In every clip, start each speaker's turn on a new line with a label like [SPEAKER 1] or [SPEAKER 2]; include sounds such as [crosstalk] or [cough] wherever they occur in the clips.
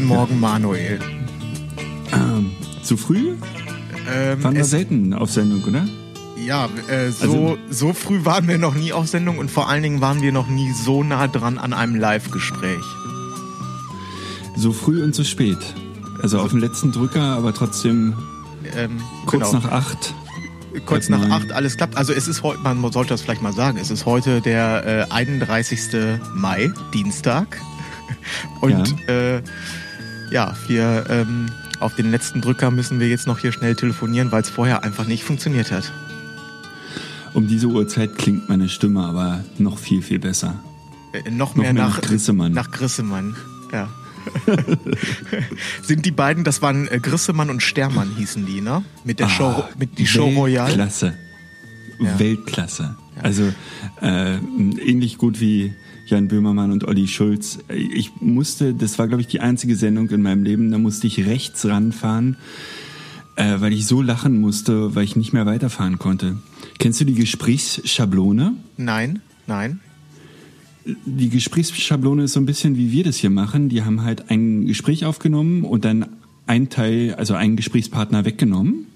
[SPEAKER 1] Guten Morgen, Manuel.
[SPEAKER 2] Ähm, zu früh?
[SPEAKER 1] Ähm,
[SPEAKER 2] Waren wir selten auf Sendung, oder?
[SPEAKER 1] ja, äh, so,
[SPEAKER 2] Also-
[SPEAKER 1] so früh waren wir noch nie auf Sendung und vor allen Dingen waren wir noch nie so nah dran an einem Live-Gespräch.
[SPEAKER 2] So früh und so spät. Also auf dem letzten Drücker, aber trotzdem
[SPEAKER 1] Ähm,
[SPEAKER 2] kurz
[SPEAKER 1] genau.
[SPEAKER 2] nach acht.
[SPEAKER 1] kurz nach
[SPEAKER 2] neun.
[SPEAKER 1] acht, alles klappt. Also es ist heute, man sollte das vielleicht mal sagen, es ist heute der äh, 31. Mai, Dienstag. [laughs] Und ja, äh, ja wir ähm, auf den letzten Drücker müssen wir jetzt noch hier schnell telefonieren, weil es vorher einfach nicht funktioniert hat.
[SPEAKER 2] Um diese Uhrzeit klingt meine Stimme aber noch viel, viel besser.
[SPEAKER 1] Äh, noch,
[SPEAKER 2] Noch
[SPEAKER 1] mehr,
[SPEAKER 2] mehr
[SPEAKER 1] nach,
[SPEAKER 2] nach Grissemann.
[SPEAKER 1] Nach Grissemann, ja. [laughs] Sind die beiden, das waren äh, Grissemann und Stermann hießen die, ne? Mit der Show, mit die Show Royale.
[SPEAKER 2] Weltklasse.
[SPEAKER 1] Ja.
[SPEAKER 2] Weltklasse. Also äh, ähnlich gut wie Jan Böhmermann und Olli Schulz. Ich musste, das war glaube ich die einzige Sendung in meinem Leben, da musste ich rechts ranfahren, äh, weil ich so lachen musste, weil ich nicht mehr weiterfahren konnte. Kennst du die Gesprächsschablone?
[SPEAKER 1] Nein, nein.
[SPEAKER 2] Die Gesprächsschablone ist so ein bisschen wie wir das hier machen. Die haben halt ein Gespräch aufgenommen und dann ein Teil, also einen Gesprächspartner weggenommen,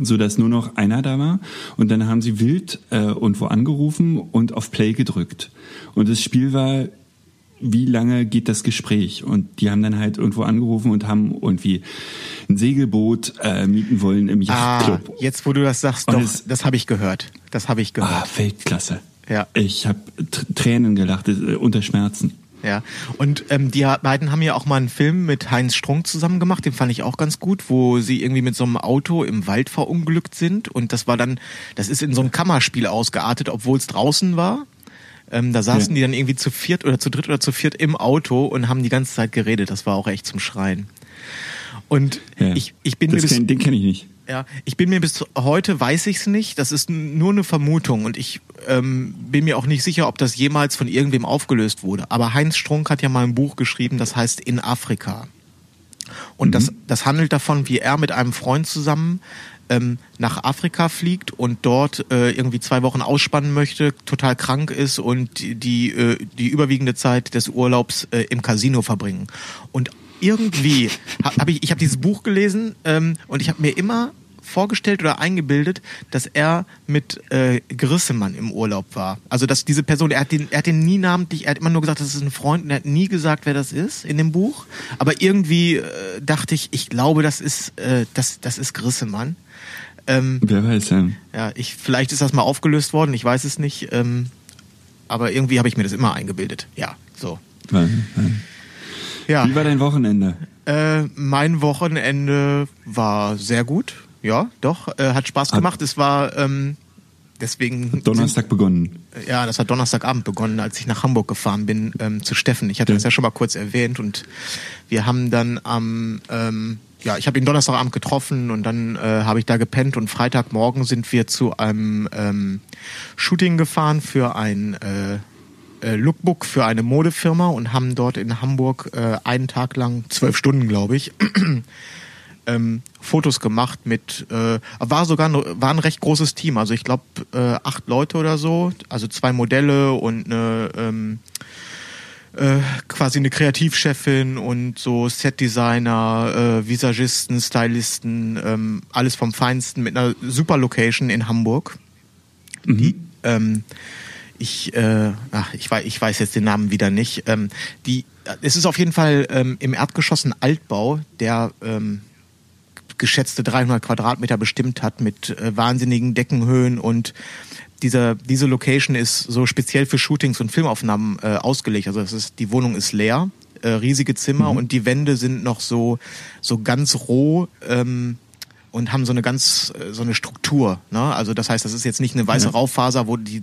[SPEAKER 2] so dass nur noch einer da war. Und dann haben sie wild äh, irgendwo angerufen und auf Play gedrückt. Und das Spiel war, wie lange geht das Gespräch? Und die haben dann halt irgendwo angerufen und haben irgendwie ein Segelboot äh, mieten wollen im
[SPEAKER 1] Ah,
[SPEAKER 2] Yachtclub.
[SPEAKER 1] jetzt wo du das sagst,
[SPEAKER 2] Und
[SPEAKER 1] doch,
[SPEAKER 2] es-
[SPEAKER 1] das habe ich gehört. Das habe ich
[SPEAKER 2] Ah,
[SPEAKER 1] gehört.
[SPEAKER 2] Weltklasse.
[SPEAKER 1] Ja.
[SPEAKER 2] Ich habe Tränen gelacht, äh, unter Schmerzen.
[SPEAKER 1] Ja. Und ähm, die beiden haben ja auch mal einen Film mit Heinz Strunk zusammen gemacht, den fand ich auch ganz gut, wo sie irgendwie mit so einem Auto im Wald verunglückt sind. Und das war dann, das ist in so ein Kammerspiel ausgeartet, obwohl es draußen war. Ähm, da saßen
[SPEAKER 2] Ja.
[SPEAKER 1] die dann irgendwie zu viert oder zu dritt oder zu viert im Auto und haben die ganze Zeit geredet. Das war auch echt zum Schreien. Und
[SPEAKER 2] Ja.
[SPEAKER 1] ich, ich bin
[SPEAKER 2] das
[SPEAKER 1] mir
[SPEAKER 2] kenn, den kenne ich nicht.
[SPEAKER 1] Ja, ich bin mir bis heute weiß ich es nicht. Das ist nur eine Vermutung und ich ähm, bin mir auch nicht sicher, ob das jemals von irgendwem aufgelöst wurde. Aber Heinz Strunk hat ja mal ein Buch geschrieben, das heißt In Afrika. Und das, das handelt davon, wie er mit einem Freund zusammen ähm, nach Afrika fliegt und dort äh, irgendwie zwei Wochen ausspannen möchte, total krank ist und die, die, äh, die überwiegende Zeit des Urlaubs äh, im Casino verbringen. Und irgendwie habe hab ich, ich habe dieses Buch gelesen ähm, und ich habe mir immer vorgestellt oder eingebildet, dass er mit äh, Grissemann im Urlaub war. Also dass diese Person, er hat den, er hat den nie namentlich, er hat immer nur gesagt, das ist ein Freund und er hat nie gesagt, wer das ist in dem Buch. Aber irgendwie äh, dachte ich, ich glaube, das ist, äh, das, das ist Grissemann. Ähm,
[SPEAKER 2] Wer weiß, ja.
[SPEAKER 1] ja, ich, vielleicht ist das mal aufgelöst worden, ich weiß es nicht. Ähm, aber irgendwie habe ich mir das immer eingebildet. Ja, so.
[SPEAKER 2] War-
[SPEAKER 1] Ja.
[SPEAKER 2] Wie war dein Wochenende?
[SPEAKER 1] Äh, mein Wochenende war sehr gut. Ja, doch, äh, hat Spaß gemacht. Es war ähm, deswegen
[SPEAKER 2] Donnerstag begonnen.
[SPEAKER 1] Sind, ja, das hat Donnerstagabend begonnen, als ich nach Hamburg gefahren bin ähm, zu Steffen. Ich hatte das ja schon mal kurz erwähnt und wir haben dann am ähm, ja, ich habe ihn Donnerstagabend getroffen und dann äh, habe ich da gepennt und Freitagmorgen sind wir zu einem ähm, Shooting gefahren für ein äh, äh, Lookbook für eine Modefirma und haben dort in Hamburg äh, einen Tag lang, zwölf Stunden glaube ich, ähm, Fotos gemacht mit, äh, war sogar ein, war ein recht großes Team, also ich glaube äh, acht Leute oder so, also zwei Modelle und eine ähm, äh, quasi eine Kreativchefin und so Setdesigner, äh, Visagisten, Stylisten, ähm, alles vom Feinsten mit einer super Location in Hamburg. Die, ähm, ich, äh, ach, ich, weiß, ich weiß jetzt den Namen wieder nicht. Ähm, die, es ist auf jeden Fall ähm, im Erdgeschoss ein Altbau, der ähm, geschätzte 300 Quadratmeter bestimmt hat mit äh, wahnsinnigen Deckenhöhen und dieser, diese Location ist so speziell für Shootings und Filmaufnahmen äh, ausgelegt. Also es ist, die Wohnung ist leer. äh, riesige Zimmer und die Wände sind noch so so ganz roh. Ähm, und haben so eine ganz äh, so eine Struktur. Ne? Also das heißt, das ist jetzt nicht eine weiße
[SPEAKER 2] Ja.
[SPEAKER 1] Raufaser, wo die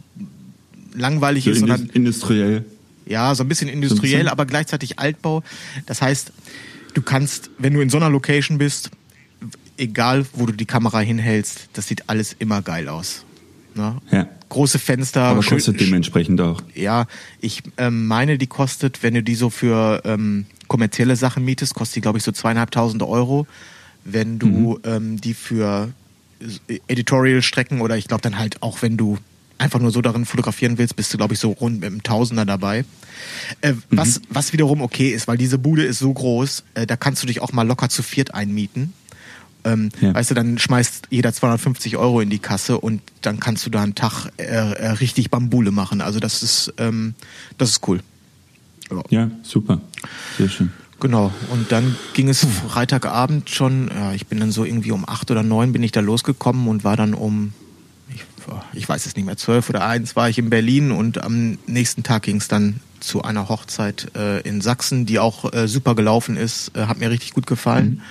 [SPEAKER 1] langweilig
[SPEAKER 2] So
[SPEAKER 1] ist, sondern
[SPEAKER 2] indus- industriell.
[SPEAKER 1] ja, so ein bisschen industriell,
[SPEAKER 2] bisschen.
[SPEAKER 1] aber gleichzeitig Altbau. Das heißt, du kannst, wenn du in so einer Location bist, egal wo du die Kamera hinhältst, das sieht alles immer geil aus. Ne?
[SPEAKER 2] Ja.
[SPEAKER 1] Große Fenster,
[SPEAKER 2] Aber
[SPEAKER 1] schön-
[SPEAKER 2] kostet dementsprechend auch.
[SPEAKER 1] ja, ich ähm, meine, die kostet, wenn du die so für ähm, kommerzielle Sachen mietest, kostet die, glaube ich, so zweieinhalbtausend Euro. Wenn du ähm, die für äh, Editorial-Strecken oder ich glaube dann halt auch, wenn du einfach nur so darin fotografieren willst, bist du, glaube ich, so rund mit einem Tausender dabei. Äh, was, was wiederum okay ist, weil diese Bude ist so groß, äh, da kannst du dich auch mal locker zu viert einmieten. Ähm,
[SPEAKER 2] Ja.
[SPEAKER 1] Weißt du, dann schmeißt jeder 250 Euro in die Kasse und dann kannst du da einen Tag äh, äh, richtig Bambule machen. Also das ist, ähm, das ist cool. Ja.
[SPEAKER 2] Ja, super. Sehr schön.
[SPEAKER 1] Genau. Und dann ging es Freitagabend schon, ja, ich bin dann so irgendwie um acht oder neun bin ich da losgekommen und war dann um, ich, ich weiß es nicht mehr, zwölf oder eins war ich in Berlin und am nächsten Tag ging es dann zu einer Hochzeit äh, in Sachsen, die auch äh, super gelaufen ist, äh, hat mir richtig gut gefallen.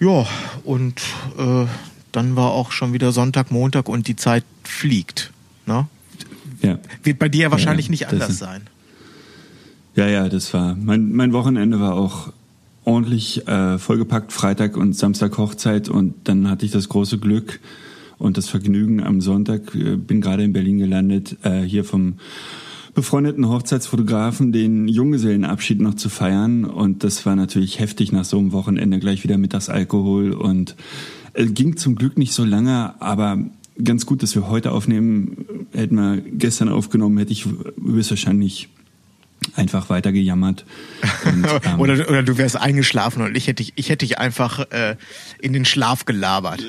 [SPEAKER 1] Ja, und äh, dann war auch schon wieder Sonntag, Montag und die Zeit fliegt. Ne?
[SPEAKER 2] Ja.
[SPEAKER 1] Wird bei dir ja wahrscheinlich
[SPEAKER 2] ja,
[SPEAKER 1] nicht
[SPEAKER 2] das
[SPEAKER 1] anders
[SPEAKER 2] ist-
[SPEAKER 1] sein.
[SPEAKER 2] Ja, ja, das war. Mein, mein Wochenende war auch ordentlich äh, vollgepackt, Freitag und Samstag Hochzeit und dann hatte ich das große Glück und das Vergnügen am Sonntag, bin gerade in Berlin gelandet, äh, hier vom befreundeten Hochzeitsfotografen den Junggesellenabschied noch zu feiern und das war natürlich heftig nach so einem Wochenende gleich wieder Mittagsalkohol und äh, ging zum Glück nicht so lange, aber ganz gut, dass wir heute aufnehmen. Hätten wir gestern aufgenommen, hätte ich höchstwahrscheinlich einfach weiter gejammert. Und, [laughs] ähm,
[SPEAKER 1] oder, oder du wärst eingeschlafen und ich hätte dich, ich hätte dich einfach äh, in den Schlaf gelabert.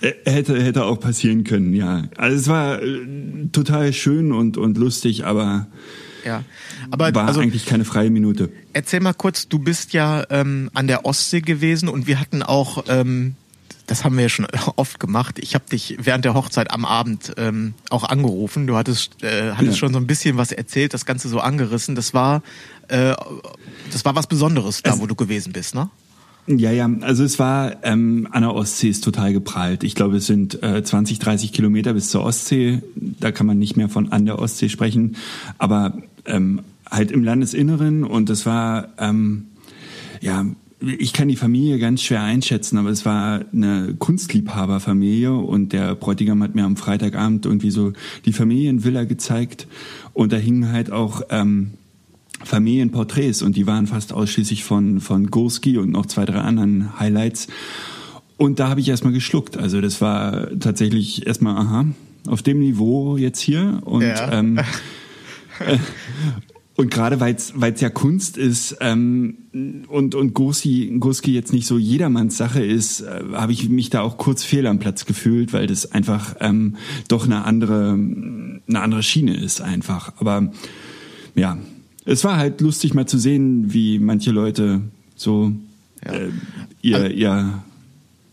[SPEAKER 2] Äh, hätte, hätte auch passieren können, ja. Also es war äh, total schön und, und lustig, aber
[SPEAKER 1] Ja. Aber
[SPEAKER 2] war
[SPEAKER 1] also
[SPEAKER 2] eigentlich keine freie Minute.
[SPEAKER 1] erzähl mal kurz, du bist ja ähm, an der Ostsee gewesen und wir hatten auch, ähm, das haben wir ja schon [laughs] oft gemacht. Ich habe dich während der Hochzeit am Abend ähm, auch angerufen. Du hattest, äh, hattest
[SPEAKER 2] Ja.
[SPEAKER 1] schon so ein bisschen was erzählt, das Ganze so angerissen. Das war, äh, das war was Besonderes da,
[SPEAKER 2] Es-
[SPEAKER 1] wo du gewesen bist, ne?
[SPEAKER 2] Ja, ja, also es war, ähm, an der Ostsee ist total geprallt. Ich glaube, es sind äh, 20, 30 Kilometer bis zur Ostsee. Da kann man nicht mehr von an der Ostsee sprechen. Aber ähm, halt im Landesinneren und das war, ähm, ja, ich kann die Familie ganz schwer einschätzen, aber es war eine Kunstliebhaberfamilie und der Bräutigam hat mir am Freitagabend irgendwie so die Familienvilla gezeigt und da hingen halt auch ähm, Familienporträts und die waren fast ausschließlich von, von Gurski und noch zwei, drei anderen Highlights. Und da habe ich erstmal geschluckt. Also das war tatsächlich erstmal, aha, auf dem Niveau jetzt hier. Und,
[SPEAKER 1] Ja.
[SPEAKER 2] ähm, [laughs] äh, und gerade weil es ja Kunst ist ähm, und, und Gurski, Gurski jetzt nicht so jedermanns Sache ist, äh, habe ich mich da auch kurz fehl am Platz gefühlt, weil das einfach ähm, doch eine andere, eine andere Schiene ist einfach. Aber ja, es war halt lustig mal zu sehen, wie manche Leute so
[SPEAKER 1] Ja.
[SPEAKER 2] äh, ihr, ihr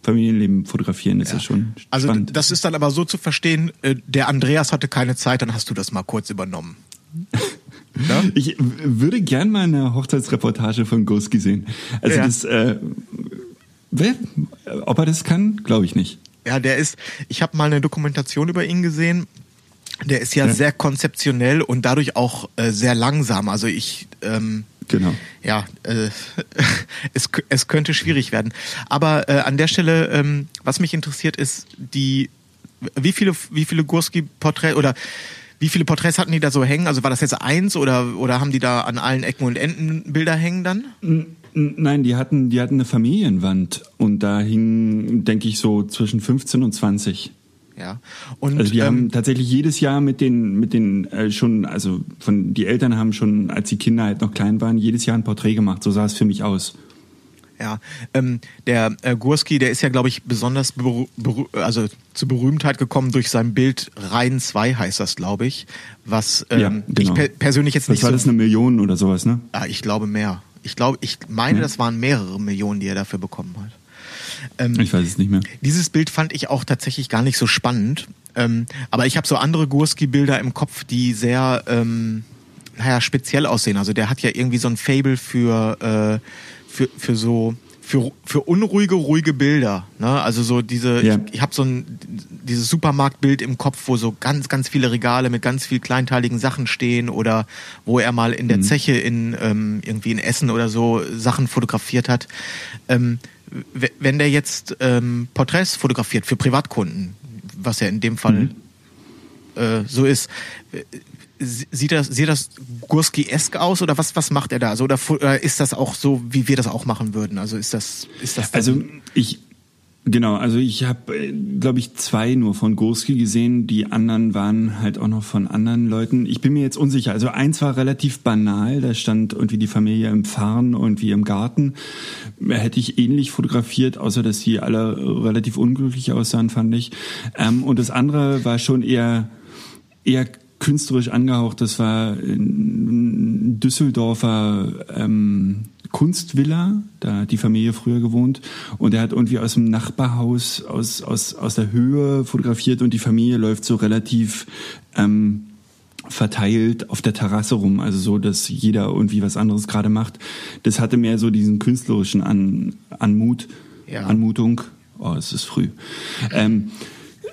[SPEAKER 2] Familienleben fotografieren. Das ist schon
[SPEAKER 1] Also
[SPEAKER 2] spannend.
[SPEAKER 1] das ist dann aber so zu verstehen, äh, der Andreas hatte keine Zeit, dann hast du das mal kurz übernommen. [laughs] Ja?
[SPEAKER 2] Ich würde gern mal eine Hochzeitsreportage von Gurski sehen. Also
[SPEAKER 1] Ja.
[SPEAKER 2] das, äh, wer, ob er das kann, glaube ich nicht.
[SPEAKER 1] Ja, der ist, ich habe mal eine Dokumentation über ihn gesehen. Der ist ja,
[SPEAKER 2] Ja.
[SPEAKER 1] sehr konzeptionell und dadurch auch äh, sehr langsam. Also ich, ähm,
[SPEAKER 2] Genau.
[SPEAKER 1] ja, äh, [laughs] es, es könnte schwierig werden. Aber äh, an der Stelle, ähm, was mich interessiert, ist die, wie viele, wie viele Gurski-Porträts oder wie viele Porträts hatten die da so hängen? Also war das jetzt eins oder, oder haben die da an allen Ecken und Enden Bilder hängen dann?
[SPEAKER 2] Nein, die hatten, die hatten eine Familienwand und da hingen, denke ich, so zwischen 15 und 20.
[SPEAKER 1] Ja. Und
[SPEAKER 2] Also die
[SPEAKER 1] ähm,
[SPEAKER 2] haben tatsächlich jedes Jahr mit den, mit den äh, schon, also von die Eltern haben schon, als die Kinder halt noch klein waren, jedes Jahr ein Porträt gemacht. So sah es für mich aus.
[SPEAKER 1] Ja, ähm, der äh, Gurski, der ist ja, glaube ich, besonders also zur Berühmtheit gekommen durch sein Bild Rhein 2 heißt das, glaube ich, was ähm,
[SPEAKER 2] Ja, genau.
[SPEAKER 1] ich per persönlich jetzt nicht
[SPEAKER 2] war
[SPEAKER 1] so,
[SPEAKER 2] das, eine Million oder sowas, ne?
[SPEAKER 1] ah, ich glaube mehr. Ich glaube, ich meine,
[SPEAKER 2] Ja.
[SPEAKER 1] das waren mehrere Millionen, die er dafür bekommen hat. Ähm,
[SPEAKER 2] Ich weiß es nicht mehr.
[SPEAKER 1] dieses Bild fand ich auch tatsächlich gar nicht so spannend. Ähm, aber ich habe so andere Gurski-Bilder im Kopf, die sehr, ähm, naja, speziell aussehen. Also der hat ja irgendwie so ein Fable für, äh, für, für so für, für unruhige, ruhige Bilder. Ne? Also so diese, ja. ich, ich habe so ein dieses Supermarktbild im Kopf, wo so ganz, ganz viele Regale mit ganz viel kleinteiligen Sachen stehen oder wo er mal in der mhm. Zeche in ähm, irgendwie in Essen oder so Sachen fotografiert hat. Ähm, wenn der jetzt ähm, Porträts fotografiert für Privatkunden, was ja in dem Fall mhm. äh, so ist, sieht das, sieht das Gurski-esk aus oder was, was macht er da? Also, oder, oder ist das auch so, wie wir das auch machen würden? Also ist das, ist das
[SPEAKER 2] Also ich, Genau, also ich habe, äh, glaube ich, zwei nur von Gurski gesehen. Die anderen waren halt auch noch von anderen Leuten. Ich bin mir jetzt unsicher. Also eins war relativ banal. Da stand irgendwie die Familie im Fahren und wie im Garten. Hätte ich ähnlich fotografiert, außer dass sie alle relativ unglücklich aussahen, fand ich. Ähm, und das andere war schon eher eher künstlerisch angehaucht. Das war ein Düsseldorfer ähm, Kunstvilla, da hat die Familie früher gewohnt. Und er hat irgendwie aus dem Nachbarhaus, aus, aus, aus der Höhe fotografiert und die Familie läuft so relativ ähm, verteilt auf der Terrasse rum, also so, dass jeder irgendwie was anderes gerade macht. Das hatte mehr so diesen künstlerischen An Anmut, ja. Anmutung. Oh, es ist früh. Ähm,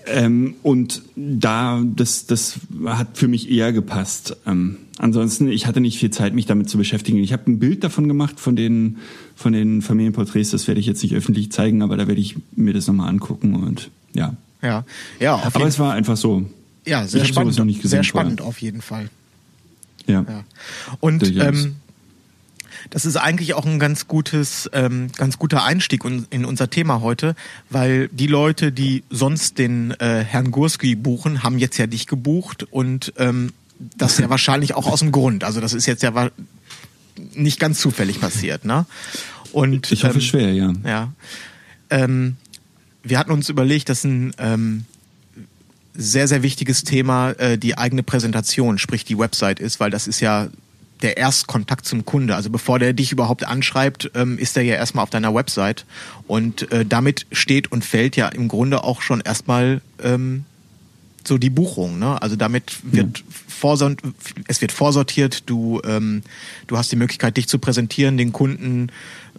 [SPEAKER 2] ähm, und da, das, das hat für mich eher gepasst. Ähm, ansonsten, ich hatte nicht viel Zeit, mich damit zu beschäftigen. Ich habe ein Bild davon gemacht, von den, von den Familienporträts. Das werde ich jetzt nicht öffentlich zeigen, aber da werde ich mir das nochmal angucken und ja.
[SPEAKER 1] Ja, ja.
[SPEAKER 2] aber es war einfach so.
[SPEAKER 1] Ja, sehr spannend. sehr spannend vorher. auf jeden Fall.
[SPEAKER 2] Ja. ja.
[SPEAKER 1] Und ähm, das ist eigentlich auch ein ganz gutes, ähm, ganz guter Einstieg in unser Thema heute, weil die Leute, die sonst den äh, Herrn Gurski buchen, haben jetzt ja dich gebucht und ähm, das ja wahrscheinlich auch aus dem Grund. Also das ist jetzt ja nicht ganz zufällig passiert, ne? Und
[SPEAKER 2] ich hoffe ähm, schwer, ja.
[SPEAKER 1] Ja. Ähm, wir hatten uns überlegt, dass ein ähm, sehr, sehr wichtiges Thema äh, die eigene Präsentation, sprich die Website ist, weil das ist ja der Erstkontakt zum Kunde. Also bevor der dich überhaupt anschreibt, ähm, ist er ja erstmal auf deiner Website. Und äh, damit steht und fällt ja im Grunde auch schon erstmal ähm, so die Buchung. Ne? Also damit wird ja. vorsort, es wird vorsortiert, du, ähm, du hast die Möglichkeit, dich zu präsentieren, den Kunden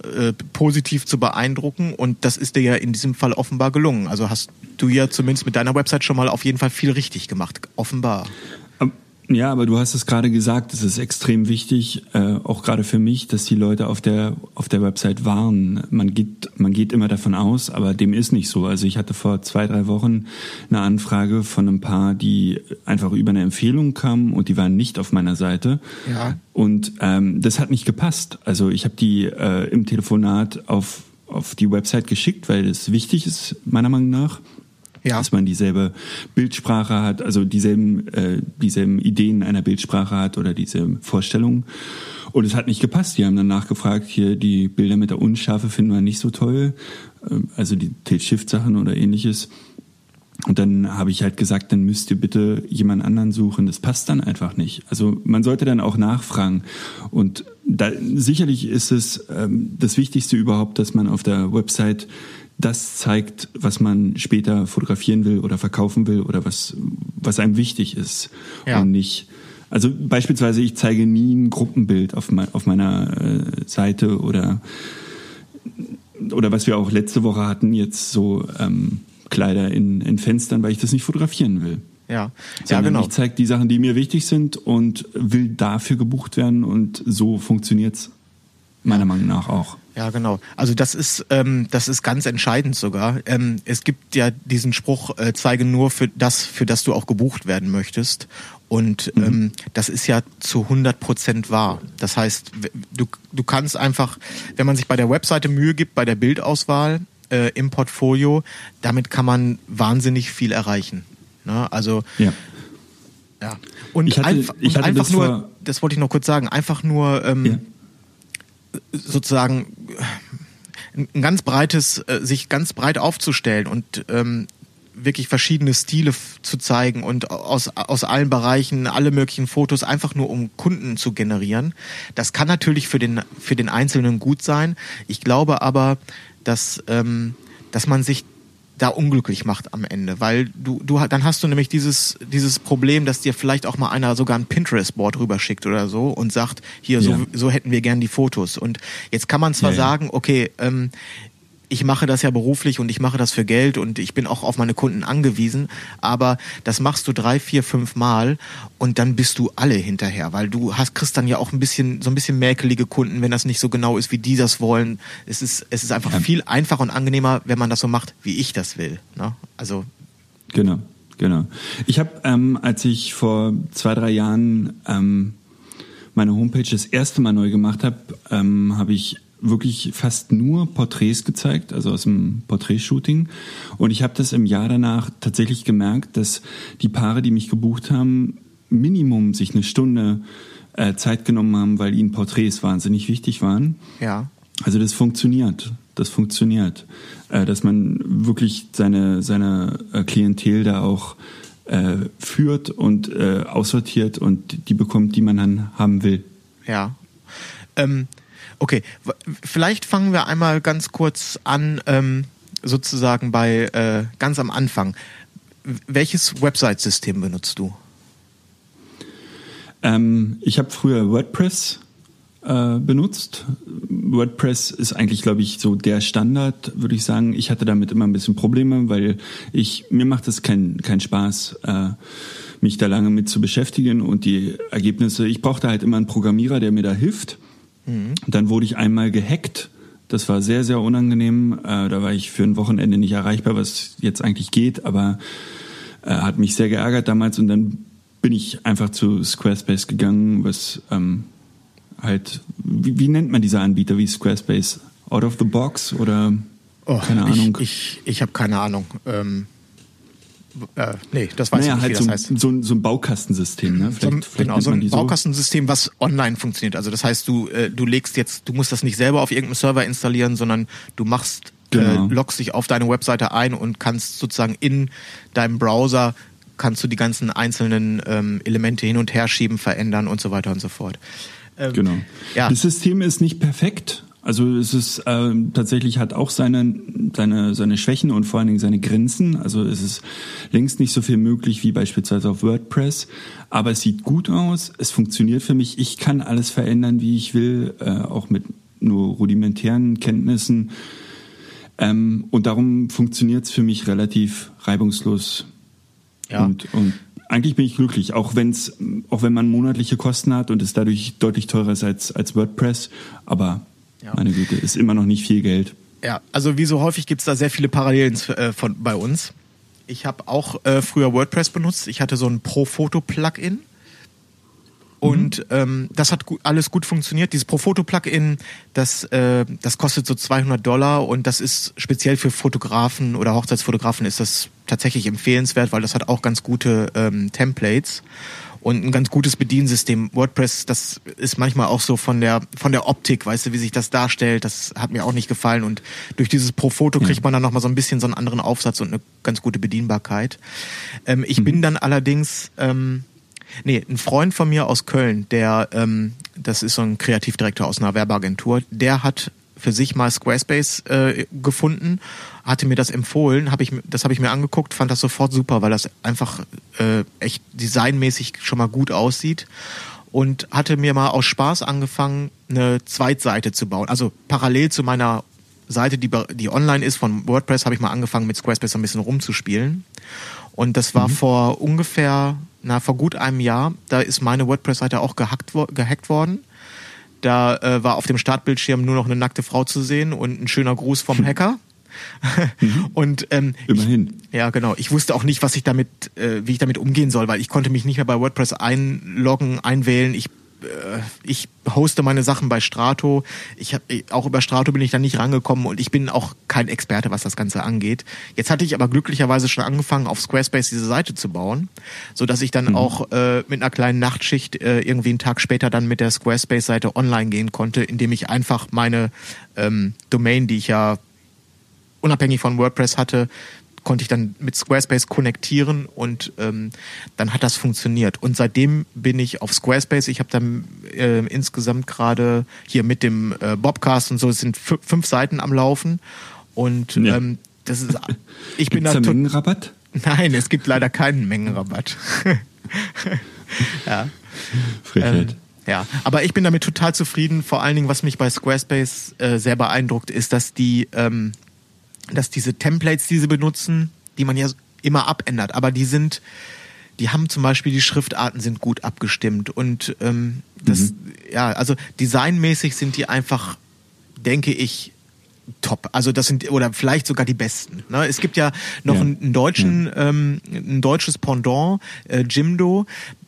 [SPEAKER 1] äh, positiv zu beeindrucken und das ist dir ja in diesem Fall offenbar gelungen. Also hast du ja zumindest mit deiner Website schon mal auf jeden Fall viel richtig gemacht, offenbar.
[SPEAKER 2] Ja, aber du hast es gerade gesagt, es ist extrem wichtig, äh, auch gerade für mich, dass die Leute auf der auf der Website waren. Man geht man geht immer davon aus, aber dem ist nicht so. Also ich hatte vor zwei drei Wochen eine Anfrage von einem Paar, die einfach über eine Empfehlung kamen und die waren nicht auf meiner Seite.
[SPEAKER 1] Ja.
[SPEAKER 2] Und ähm, das hat nicht gepasst. Also ich habe die äh, im Telefonat auf auf die Website geschickt, weil es wichtig ist meiner Meinung nach ja. dass man dieselbe Bildsprache hat, also dieselben, äh, dieselben Ideen einer Bildsprache hat oder diese Vorstellungen. Und es hat nicht gepasst. Die haben dann nachgefragt, hier die Bilder mit der Unschärfe finden wir nicht so toll, ähm, also die Tilt-Shift-Sachen oder ähnliches. Und dann habe ich halt gesagt, dann müsst ihr bitte jemand anderen suchen. Das passt dann einfach nicht. Also man sollte dann auch nachfragen. Und da, sicherlich ist es ähm, das Wichtigste überhaupt, dass man auf der Website das zeigt, was man später fotografieren will oder verkaufen will oder was, was einem wichtig ist. Ja. Und nicht, also beispielsweise, ich zeige nie ein Gruppenbild auf, mein, auf meiner äh, Seite oder, oder was wir auch letzte Woche hatten, jetzt so ähm, Kleider in, in Fenstern, weil ich das nicht fotografieren will.
[SPEAKER 1] Ja,
[SPEAKER 2] ja genau. Ich zeige die Sachen, die mir wichtig sind und will dafür gebucht werden und so funktioniert's meiner Meinung nach auch.
[SPEAKER 1] Ja, genau. Also das ist ähm, das ist ganz entscheidend sogar. Ähm, es gibt ja diesen Spruch: äh, Zeige nur für das, für das du auch gebucht werden möchtest. Und mhm. ähm, das ist ja zu 100 Prozent wahr. Das heißt, du du kannst einfach, wenn man sich bei der Webseite Mühe gibt, bei der Bildauswahl äh, im Portfolio, damit kann man wahnsinnig viel erreichen. Ne? Also
[SPEAKER 2] ja.
[SPEAKER 1] Ja. Und,
[SPEAKER 2] ich hatte,
[SPEAKER 1] einfach,
[SPEAKER 2] ich hatte
[SPEAKER 1] einfach das nur, das wollte ich noch kurz sagen, einfach nur ähm, ja sozusagen ein ganz breites, äh, sich ganz breit aufzustellen und ähm, wirklich verschiedene Stile zu zeigen und aus, aus allen Bereichen alle möglichen Fotos einfach nur um Kunden zu generieren. Das kann natürlich für den, für den Einzelnen gut sein. Ich glaube aber, dass, ähm, dass man sich da unglücklich macht am Ende, weil du du dann hast du nämlich dieses dieses Problem, dass dir vielleicht auch mal einer sogar ein Pinterest Board rüberschickt oder so und sagt, hier
[SPEAKER 2] Ja.
[SPEAKER 1] so so hätten wir gern die Fotos. Und jetzt kann man zwar
[SPEAKER 2] Ja,
[SPEAKER 1] sagen, okay, ähm, ich mache das ja beruflich und ich mache das für Geld und ich bin auch auf meine Kunden angewiesen, aber das machst du drei, vier, fünf Mal und dann bist du alle hinterher, weil du hast, kriegst dann ja auch ein bisschen, so ein bisschen mäkelige Kunden, wenn das nicht so genau ist, wie die das wollen. Es ist, es ist einfach
[SPEAKER 2] Ja.
[SPEAKER 1] viel einfacher und angenehmer, wenn man das so macht, wie ich das will. Ne? Also,
[SPEAKER 2] Genau, genau. Ich habe, ähm, als ich vor zwei, drei Jahren ähm, meine Homepage das erste Mal neu gemacht habe, ähm, habe ich wirklich fast nur Porträts gezeigt, also aus dem Porträtshooting. Und ich habe das im Jahr danach tatsächlich gemerkt, dass die Paare, die mich gebucht haben, Minimum sich eine Stunde äh, Zeit genommen haben, weil ihnen Porträts wahnsinnig wichtig waren.
[SPEAKER 1] ja.
[SPEAKER 2] Also das funktioniert. Das funktioniert. Äh, dass man wirklich seine, seine äh, Klientel da auch äh, führt und äh, aussortiert und die bekommt, die man dann haben will.
[SPEAKER 1] Ja. Ähm, okay, vielleicht fangen wir einmal ganz kurz an, ähm, sozusagen bei äh, ganz am Anfang. Welches Website-System benutzt du?
[SPEAKER 2] Ähm, ich habe früher WordPress äh, benutzt. WordPress ist eigentlich, glaube ich, so der Standard, würde ich sagen. Ich hatte damit immer ein bisschen Probleme, weil ich mir macht es keinen keinen Spaß, äh, mich da lange mit zu beschäftigen und die Ergebnisse. Ich brauchte halt immer einen Programmierer, der mir da hilft. Dann wurde ich einmal gehackt. Das war sehr, sehr unangenehm. Äh, da war ich für ein Wochenende nicht erreichbar, was jetzt eigentlich geht, aber äh, hat mich sehr geärgert damals und dann bin ich einfach zu Squarespace gegangen, was ähm, halt, wie, wie nennt man diese Anbieter wie Squarespace? Out of the box oder keine Ahnung?
[SPEAKER 1] Oh, Ich, ich, ich habe keine Ahnung. Ähm, äh, nee, das weiß
[SPEAKER 2] naja,
[SPEAKER 1] ich nicht,
[SPEAKER 2] halt
[SPEAKER 1] wie
[SPEAKER 2] so,
[SPEAKER 1] das heißt.
[SPEAKER 2] ein- so, ein- so ein Baukastensystem, ne?
[SPEAKER 1] So ein,
[SPEAKER 2] vielleicht
[SPEAKER 1] genau, so ein
[SPEAKER 2] so.
[SPEAKER 1] Baukastensystem, was online funktioniert. Also das heißt, du, äh, du legst jetzt, du musst das nicht selber auf irgendeinem Server installieren, sondern du machst,
[SPEAKER 2] Genau.
[SPEAKER 1] äh, loggst dich auf deine Webseite ein und kannst sozusagen in deinem Browser kannst du die ganzen einzelnen ähm, Elemente hin und her schieben, verändern und so weiter und so fort. Ähm,
[SPEAKER 2] Genau.
[SPEAKER 1] Ja.
[SPEAKER 2] Das System ist nicht perfekt. Also es ist ähm, tatsächlich hat auch seine, seine, seine Schwächen und vor allen Dingen seine Grenzen. Also es ist längst nicht so viel möglich wie beispielsweise auf WordPress. Aber es sieht gut aus, es funktioniert für mich. Ich kann alles verändern, wie ich will, äh, auch mit nur rudimentären Kenntnissen. Ähm, und darum funktioniert es für mich relativ reibungslos.
[SPEAKER 1] Ja.
[SPEAKER 2] Und, und eigentlich bin ich glücklich, auch wenn's, auch wenn man monatliche Kosten hat und es dadurch deutlich teurer ist als, als WordPress. Aber
[SPEAKER 1] Ja.
[SPEAKER 2] meine Güte, ist immer noch nicht viel Geld.
[SPEAKER 1] Ja, also wie so häufig gibt's da sehr viele Parallelen äh, von, bei uns. Ich habe auch äh, früher WordPress benutzt. Ich hatte so ein Pro-Foto-Plugin. Und ähm, das hat gu alles gut funktioniert. Dieses Pro-Foto-Plugin, das, äh, das kostet so 200 Dollar und das ist speziell für Fotografen oder Hochzeitsfotografen ist das tatsächlich empfehlenswert, weil das hat auch ganz gute ähm, Templates und ein ganz gutes Bediensystem. WordPress, das ist manchmal auch so von der von der Optik, weißt du, wie sich das darstellt, das hat mir auch nicht gefallen und durch dieses Pro-Foto kriegt man dann noch mal so ein bisschen so einen anderen Aufsatz und eine ganz gute Bedienbarkeit. Ähm, ich bin dann allerdings ähm, Nee, ein Freund von mir aus Köln, der, ähm, das ist so ein Kreativdirektor aus einer Werbeagentur, der hat für sich mal Squarespace äh, gefunden, hatte mir das empfohlen, hab ich, das habe ich mir angeguckt, fand das sofort super, weil das einfach äh, echt designmäßig schon mal gut aussieht und hatte mir mal aus Spaß angefangen, eine Zweitseite zu bauen. Also parallel zu meiner Seite, die, die online ist von WordPress, habe ich mal angefangen mit Squarespace ein bisschen rumzuspielen. Und das war vor ungefähr, na, vor gut einem Jahr, da ist meine WordPress-Seite auch gehackt, gehackt worden. Da äh, war auf dem Startbildschirm nur noch eine nackte Frau zu sehen und ein schöner Gruß vom [laughs] Hacker. und ähm,
[SPEAKER 2] Immerhin.
[SPEAKER 1] Ich, ja, genau. Ich wusste auch nicht, was ich damit, äh, wie ich damit umgehen soll, weil ich konnte mich nicht mehr bei WordPress einloggen, einwählen. Ich ich hoste meine Sachen bei Strato. Ich hab, auch über Strato bin ich da nicht rangekommen und ich bin auch kein Experte, was das Ganze angeht. Jetzt hatte ich aber glücklicherweise schon angefangen, auf Squarespace diese Seite zu bauen, so dass ich dann auch äh, mit einer kleinen Nachtschicht äh, irgendwie einen Tag später dann mit der Squarespace-Seite online gehen konnte, indem ich einfach meine ähm, Domain, die ich ja unabhängig von WordPress hatte, konnte ich dann mit Squarespace konnektieren und ähm, dann hat das funktioniert. Und seitdem bin ich auf Squarespace. Ich habe dann äh, insgesamt gerade hier mit dem äh, Bobcast und so, es sind fü- fünf Seiten am Laufen. Und
[SPEAKER 2] Ja.
[SPEAKER 1] ähm, das ist, [laughs] ich bin da
[SPEAKER 2] Mengenrabatt?
[SPEAKER 1] Nein, es gibt leider keinen Mengenrabatt. [laughs] ja.
[SPEAKER 2] Frechheit.
[SPEAKER 1] Ähm, ja, aber ich bin damit total zufrieden. Vor allen Dingen, was mich bei Squarespace äh, sehr beeindruckt, ist, dass die, ähm, dass diese Templates, die sie benutzen, die man ja immer abändert, aber die sind, die haben zum Beispiel die Schriftarten sind gut abgestimmt und ähm, das, ja, also designmäßig sind die einfach, denke ich, top. Also das sind oder vielleicht sogar die besten. Ne? Es gibt ja noch
[SPEAKER 2] Ja.
[SPEAKER 1] einen, deutschen, ähm, ein deutsches Pendant, äh, Jimdo.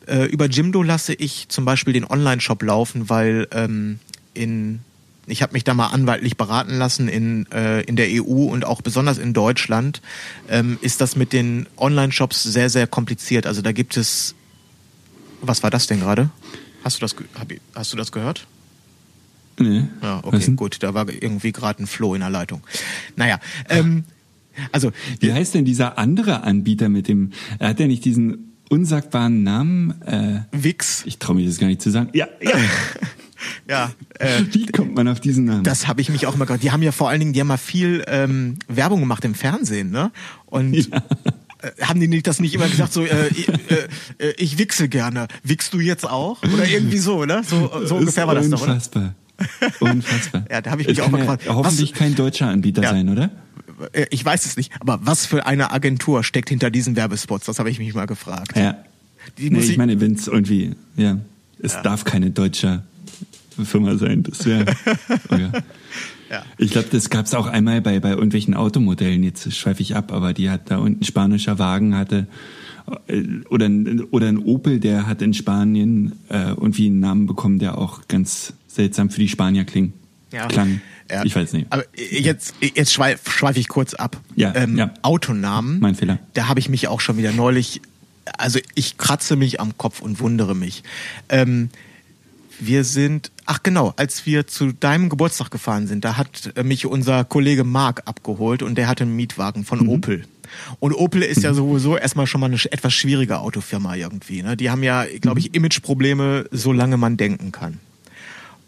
[SPEAKER 1] Äh, über Jimdo lasse ich zum Beispiel den Online-Shop laufen, weil ähm, in ich habe mich da mal anwaltlich beraten lassen in, äh, in der EU und auch besonders in Deutschland ähm, ist das mit den Online-Shops sehr, sehr kompliziert. Also da gibt es, was war das denn gerade? Hast du das, hab hast du das gehört?
[SPEAKER 2] Nee.
[SPEAKER 1] Ja, okay, gut, da war irgendwie gerade ein Floh in der Leitung. Naja, ähm, also
[SPEAKER 2] Wie heißt denn dieser andere Anbieter mit dem, er hat ja nicht diesen unsagbaren Namen, äh,
[SPEAKER 1] Wix,
[SPEAKER 2] ich traue mich das gar nicht zu sagen. Ja, ja. [laughs]
[SPEAKER 1] ja, äh,
[SPEAKER 2] Wie kommt man auf diesen Namen?
[SPEAKER 1] das habe ich mich auch immer gefragt. Die haben ja vor allen Dingen, die haben mal viel ähm, Werbung gemacht im Fernsehen, ne? Und äh, haben die nicht das nicht immer gesagt, so äh, ich- äh, äh, ich wichse gerne. Wichst du jetzt auch? Oder irgendwie so, ne? So, so ungefähr war das doch?
[SPEAKER 2] Unfassbar. Unfassbar. [laughs]
[SPEAKER 1] Ja, da hab ich mich auch
[SPEAKER 2] kann
[SPEAKER 1] mal
[SPEAKER 2] ja
[SPEAKER 1] gefragt, was-
[SPEAKER 2] Hoffentlich kein deutscher Anbieter
[SPEAKER 1] Ja.
[SPEAKER 2] sein, oder?
[SPEAKER 1] Äh, Ich weiß es nicht, aber was für eine Agentur steckt hinter diesen Werbespots? Das habe ich mich mal gefragt.
[SPEAKER 2] Ja.
[SPEAKER 1] Die
[SPEAKER 2] nee, ich,
[SPEAKER 1] ich-
[SPEAKER 2] meine, wenn es irgendwie, ja, es darf keine deutsche Firma sein. Das wäre. oh ja.
[SPEAKER 1] Ja.
[SPEAKER 2] Ich glaube, das gab es auch einmal bei, bei irgendwelchen Automodellen. Jetzt schweife ich ab, aber die hat da unten ein spanischer Wagen hatte äh, oder ein, oder ein Opel, der hat in Spanien äh, irgendwie einen Namen bekommen, der auch ganz seltsam für die Spanier kling,
[SPEAKER 1] Ja.
[SPEAKER 2] klang.
[SPEAKER 1] Ja.
[SPEAKER 2] Ich weiß nicht.
[SPEAKER 1] Aber jetzt, jetzt schweife schweif ich kurz ab.
[SPEAKER 2] Ja,
[SPEAKER 1] ähm,
[SPEAKER 2] ja.
[SPEAKER 1] Autonamen.
[SPEAKER 2] Mein Fehler.
[SPEAKER 1] Da habe ich mich auch schon wieder neulich, also ich kratze mich am Kopf und wundere mich. Ähm, wir sind, ach genau, als wir zu deinem Geburtstag gefahren sind, da hat äh, mich unser Kollege Marc abgeholt und der hatte einen Mietwagen von Opel. Und Opel ist ja sowieso erstmal schon mal eine etwas schwierige Autofirma irgendwie. Ne? Die haben ja, glaube ich, Imageprobleme, solange man denken kann.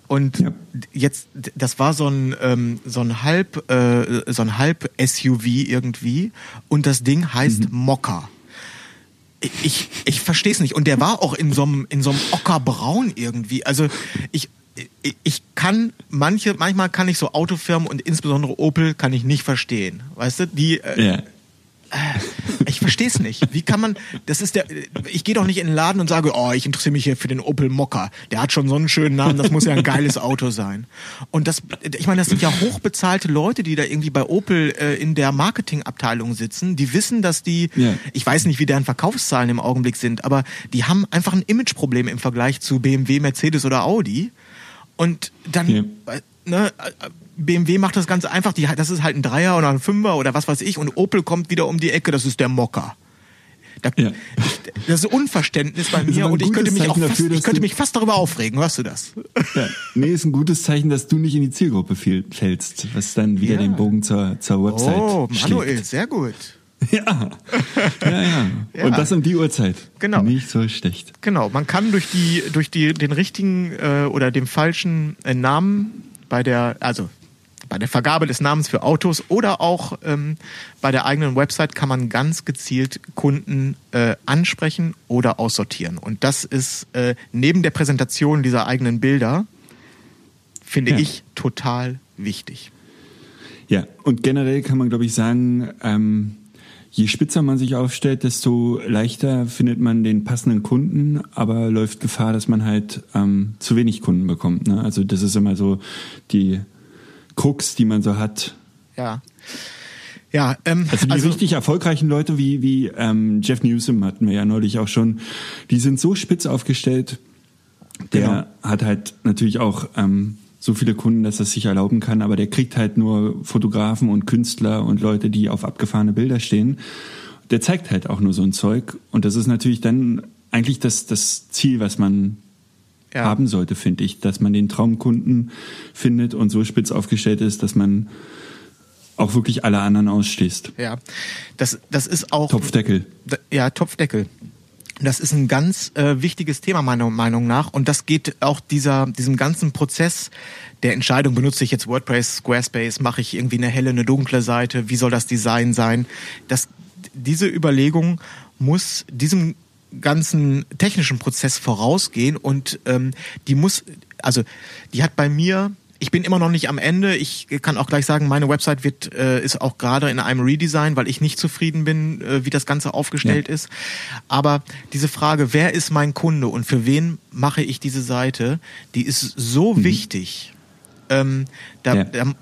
[SPEAKER 1] Und
[SPEAKER 2] Ja.
[SPEAKER 1] jetzt, das war so ein ähm, so ein halb äh, so ein halb SUV irgendwie und das Ding heißt Mokka. Ich ich, verstehe es nicht und der war auch in so einem Ockerbraun irgendwie. Also ich ich- kann manche manchmal kann ich so Autofirmen und insbesondere Opel kann ich nicht verstehen, weißt du? Die äh,
[SPEAKER 2] ja.
[SPEAKER 1] Ich verstehe es nicht. Wie kann man, das ist der, ich gehe doch nicht in den Laden und sage, oh, ich interessiere mich hier für den Opel Mokka. Der hat schon so einen schönen Namen, das muss ja ein geiles Auto sein. Und das, ich meine, das sind ja hochbezahlte Leute, die da irgendwie bei Opel äh, in der Marketingabteilung sitzen. Die wissen, dass die,
[SPEAKER 2] Ja.
[SPEAKER 1] ich weiß nicht, wie deren Verkaufszahlen im Augenblick sind, aber die haben einfach ein Imageproblem im Vergleich zu BMW, Mercedes oder Audi. Und dann,
[SPEAKER 2] Ja.
[SPEAKER 1] äh, ne, äh, BMW macht das ganz einfach, die, das ist halt ein Dreier oder ein Fünfer oder was weiß ich und Opel kommt wieder um die Ecke, das ist der Mokka. Da,
[SPEAKER 2] Ja.
[SPEAKER 1] ich, das ist Unverständnis bei mir und ich könnte, mich auch
[SPEAKER 2] Zeichen
[SPEAKER 1] fast,
[SPEAKER 2] dafür,
[SPEAKER 1] ich könnte mich fast darüber aufregen, hörst du das?
[SPEAKER 2] Ja. Nee, ist ein gutes Zeichen, dass du nicht in die Zielgruppe fällst, was dann wieder
[SPEAKER 1] Ja.
[SPEAKER 2] den Bogen zur, zur Website
[SPEAKER 1] Oh, Manuel,
[SPEAKER 2] schlägt.
[SPEAKER 1] sehr gut. [laughs]
[SPEAKER 2] Ja. ja, ja.
[SPEAKER 1] Ja.
[SPEAKER 2] Und das um die Uhrzeit.
[SPEAKER 1] Genau.
[SPEAKER 2] Nicht so schlecht.
[SPEAKER 1] Genau, man kann durch die durch die den richtigen äh, oder dem falschen äh, Namen bei der also bei der Vergabe des Namens für Autos oder auch ähm, bei der eigenen Website kann man ganz gezielt Kunden äh, ansprechen oder aussortieren. Und das ist äh, neben der Präsentation dieser eigenen Bilder finde
[SPEAKER 2] Ja.
[SPEAKER 1] ich total wichtig.
[SPEAKER 2] Ja, und generell kann man, glaube ich, sagen, ähm, je spitzer man sich aufstellt, desto leichter findet man den passenden Kunden, aber läuft Gefahr, dass man halt ähm, zu wenig Kunden bekommt. Ne? Also das ist immer so die Krux, die man so hat.
[SPEAKER 1] Ja. Ja, ähm,
[SPEAKER 2] Also die richtig erfolgreichen Leute wie, wie ähm, Jeff Newsom hatten wir ja neulich auch schon, die sind so spitz aufgestellt, der
[SPEAKER 1] Genau.
[SPEAKER 2] hat halt natürlich auch ähm, so viele Kunden, dass er es sich erlauben kann, aber der kriegt halt nur Fotografen und Künstler und Leute, die auf abgefahrene Bilder stehen. Der zeigt halt auch nur so ein Zeug und das ist natürlich dann eigentlich das, das Ziel, was man
[SPEAKER 1] Ja.
[SPEAKER 2] haben sollte, finde ich, dass man den Traumkunden findet und so spitz aufgestellt ist, dass man auch wirklich alle anderen ausschließt.
[SPEAKER 1] ja, das das ist auch
[SPEAKER 2] Topfdeckel.
[SPEAKER 1] Ja, Topfdeckel. Das ist ein ganz äh, wichtiges Thema meiner Meinung nach und das geht auch dieser diesem ganzen Prozess der Entscheidung benutze ich jetzt WordPress, Squarespace, mache ich irgendwie eine helle, eine dunkle Seite, wie soll das Design sein? Das diese Überlegung muss diesem ganzen technischen Prozess vorausgehen und ähm, die muss also die hat bei mir ich bin immer noch nicht am Ende. Ich kann auch gleich sagen, meine Website wird äh, ist auch gerade in einem Redesign, weil ich nicht zufrieden bin, äh, wie das Ganze aufgestellt ja. ist. Aber diese Frage, wer ist mein Kunde und für wen mache ich diese Seite, die ist so mhm. wichtig. Ähm, da, ja. da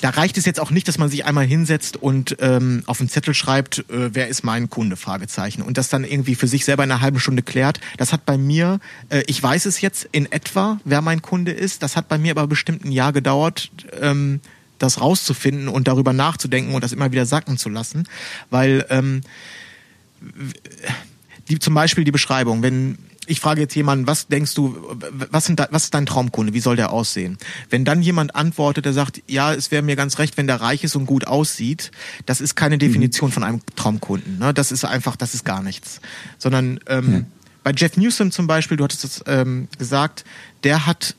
[SPEAKER 1] da reicht es jetzt auch nicht, dass man sich einmal hinsetzt und ähm, auf einen Zettel schreibt, äh, wer ist mein Kunde, Fragezeichen, und das dann irgendwie für sich selber in einer halben Stunde klärt. Das hat bei mir, äh, ich weiß es jetzt in etwa, wer mein Kunde ist, das hat bei mir aber bestimmt ein Jahr gedauert, ähm, das rauszufinden und darüber nachzudenken und das immer wieder sacken zu lassen, weil ähm, die zum Beispiel die Beschreibung, wenn ich frage jetzt jemanden, was denkst du, was, sind da, was ist dein Traumkunde, wie soll der aussehen? Wenn dann jemand antwortet, der sagt, ja, es wäre mir ganz recht, wenn der reich ist und gut aussieht, das ist keine Definition mhm. von einem Traumkunden. Ne? Das ist einfach, das ist gar nichts. Sondern ähm, ja. bei Jeff Newsom zum Beispiel, du hattest es ähm, gesagt, der hat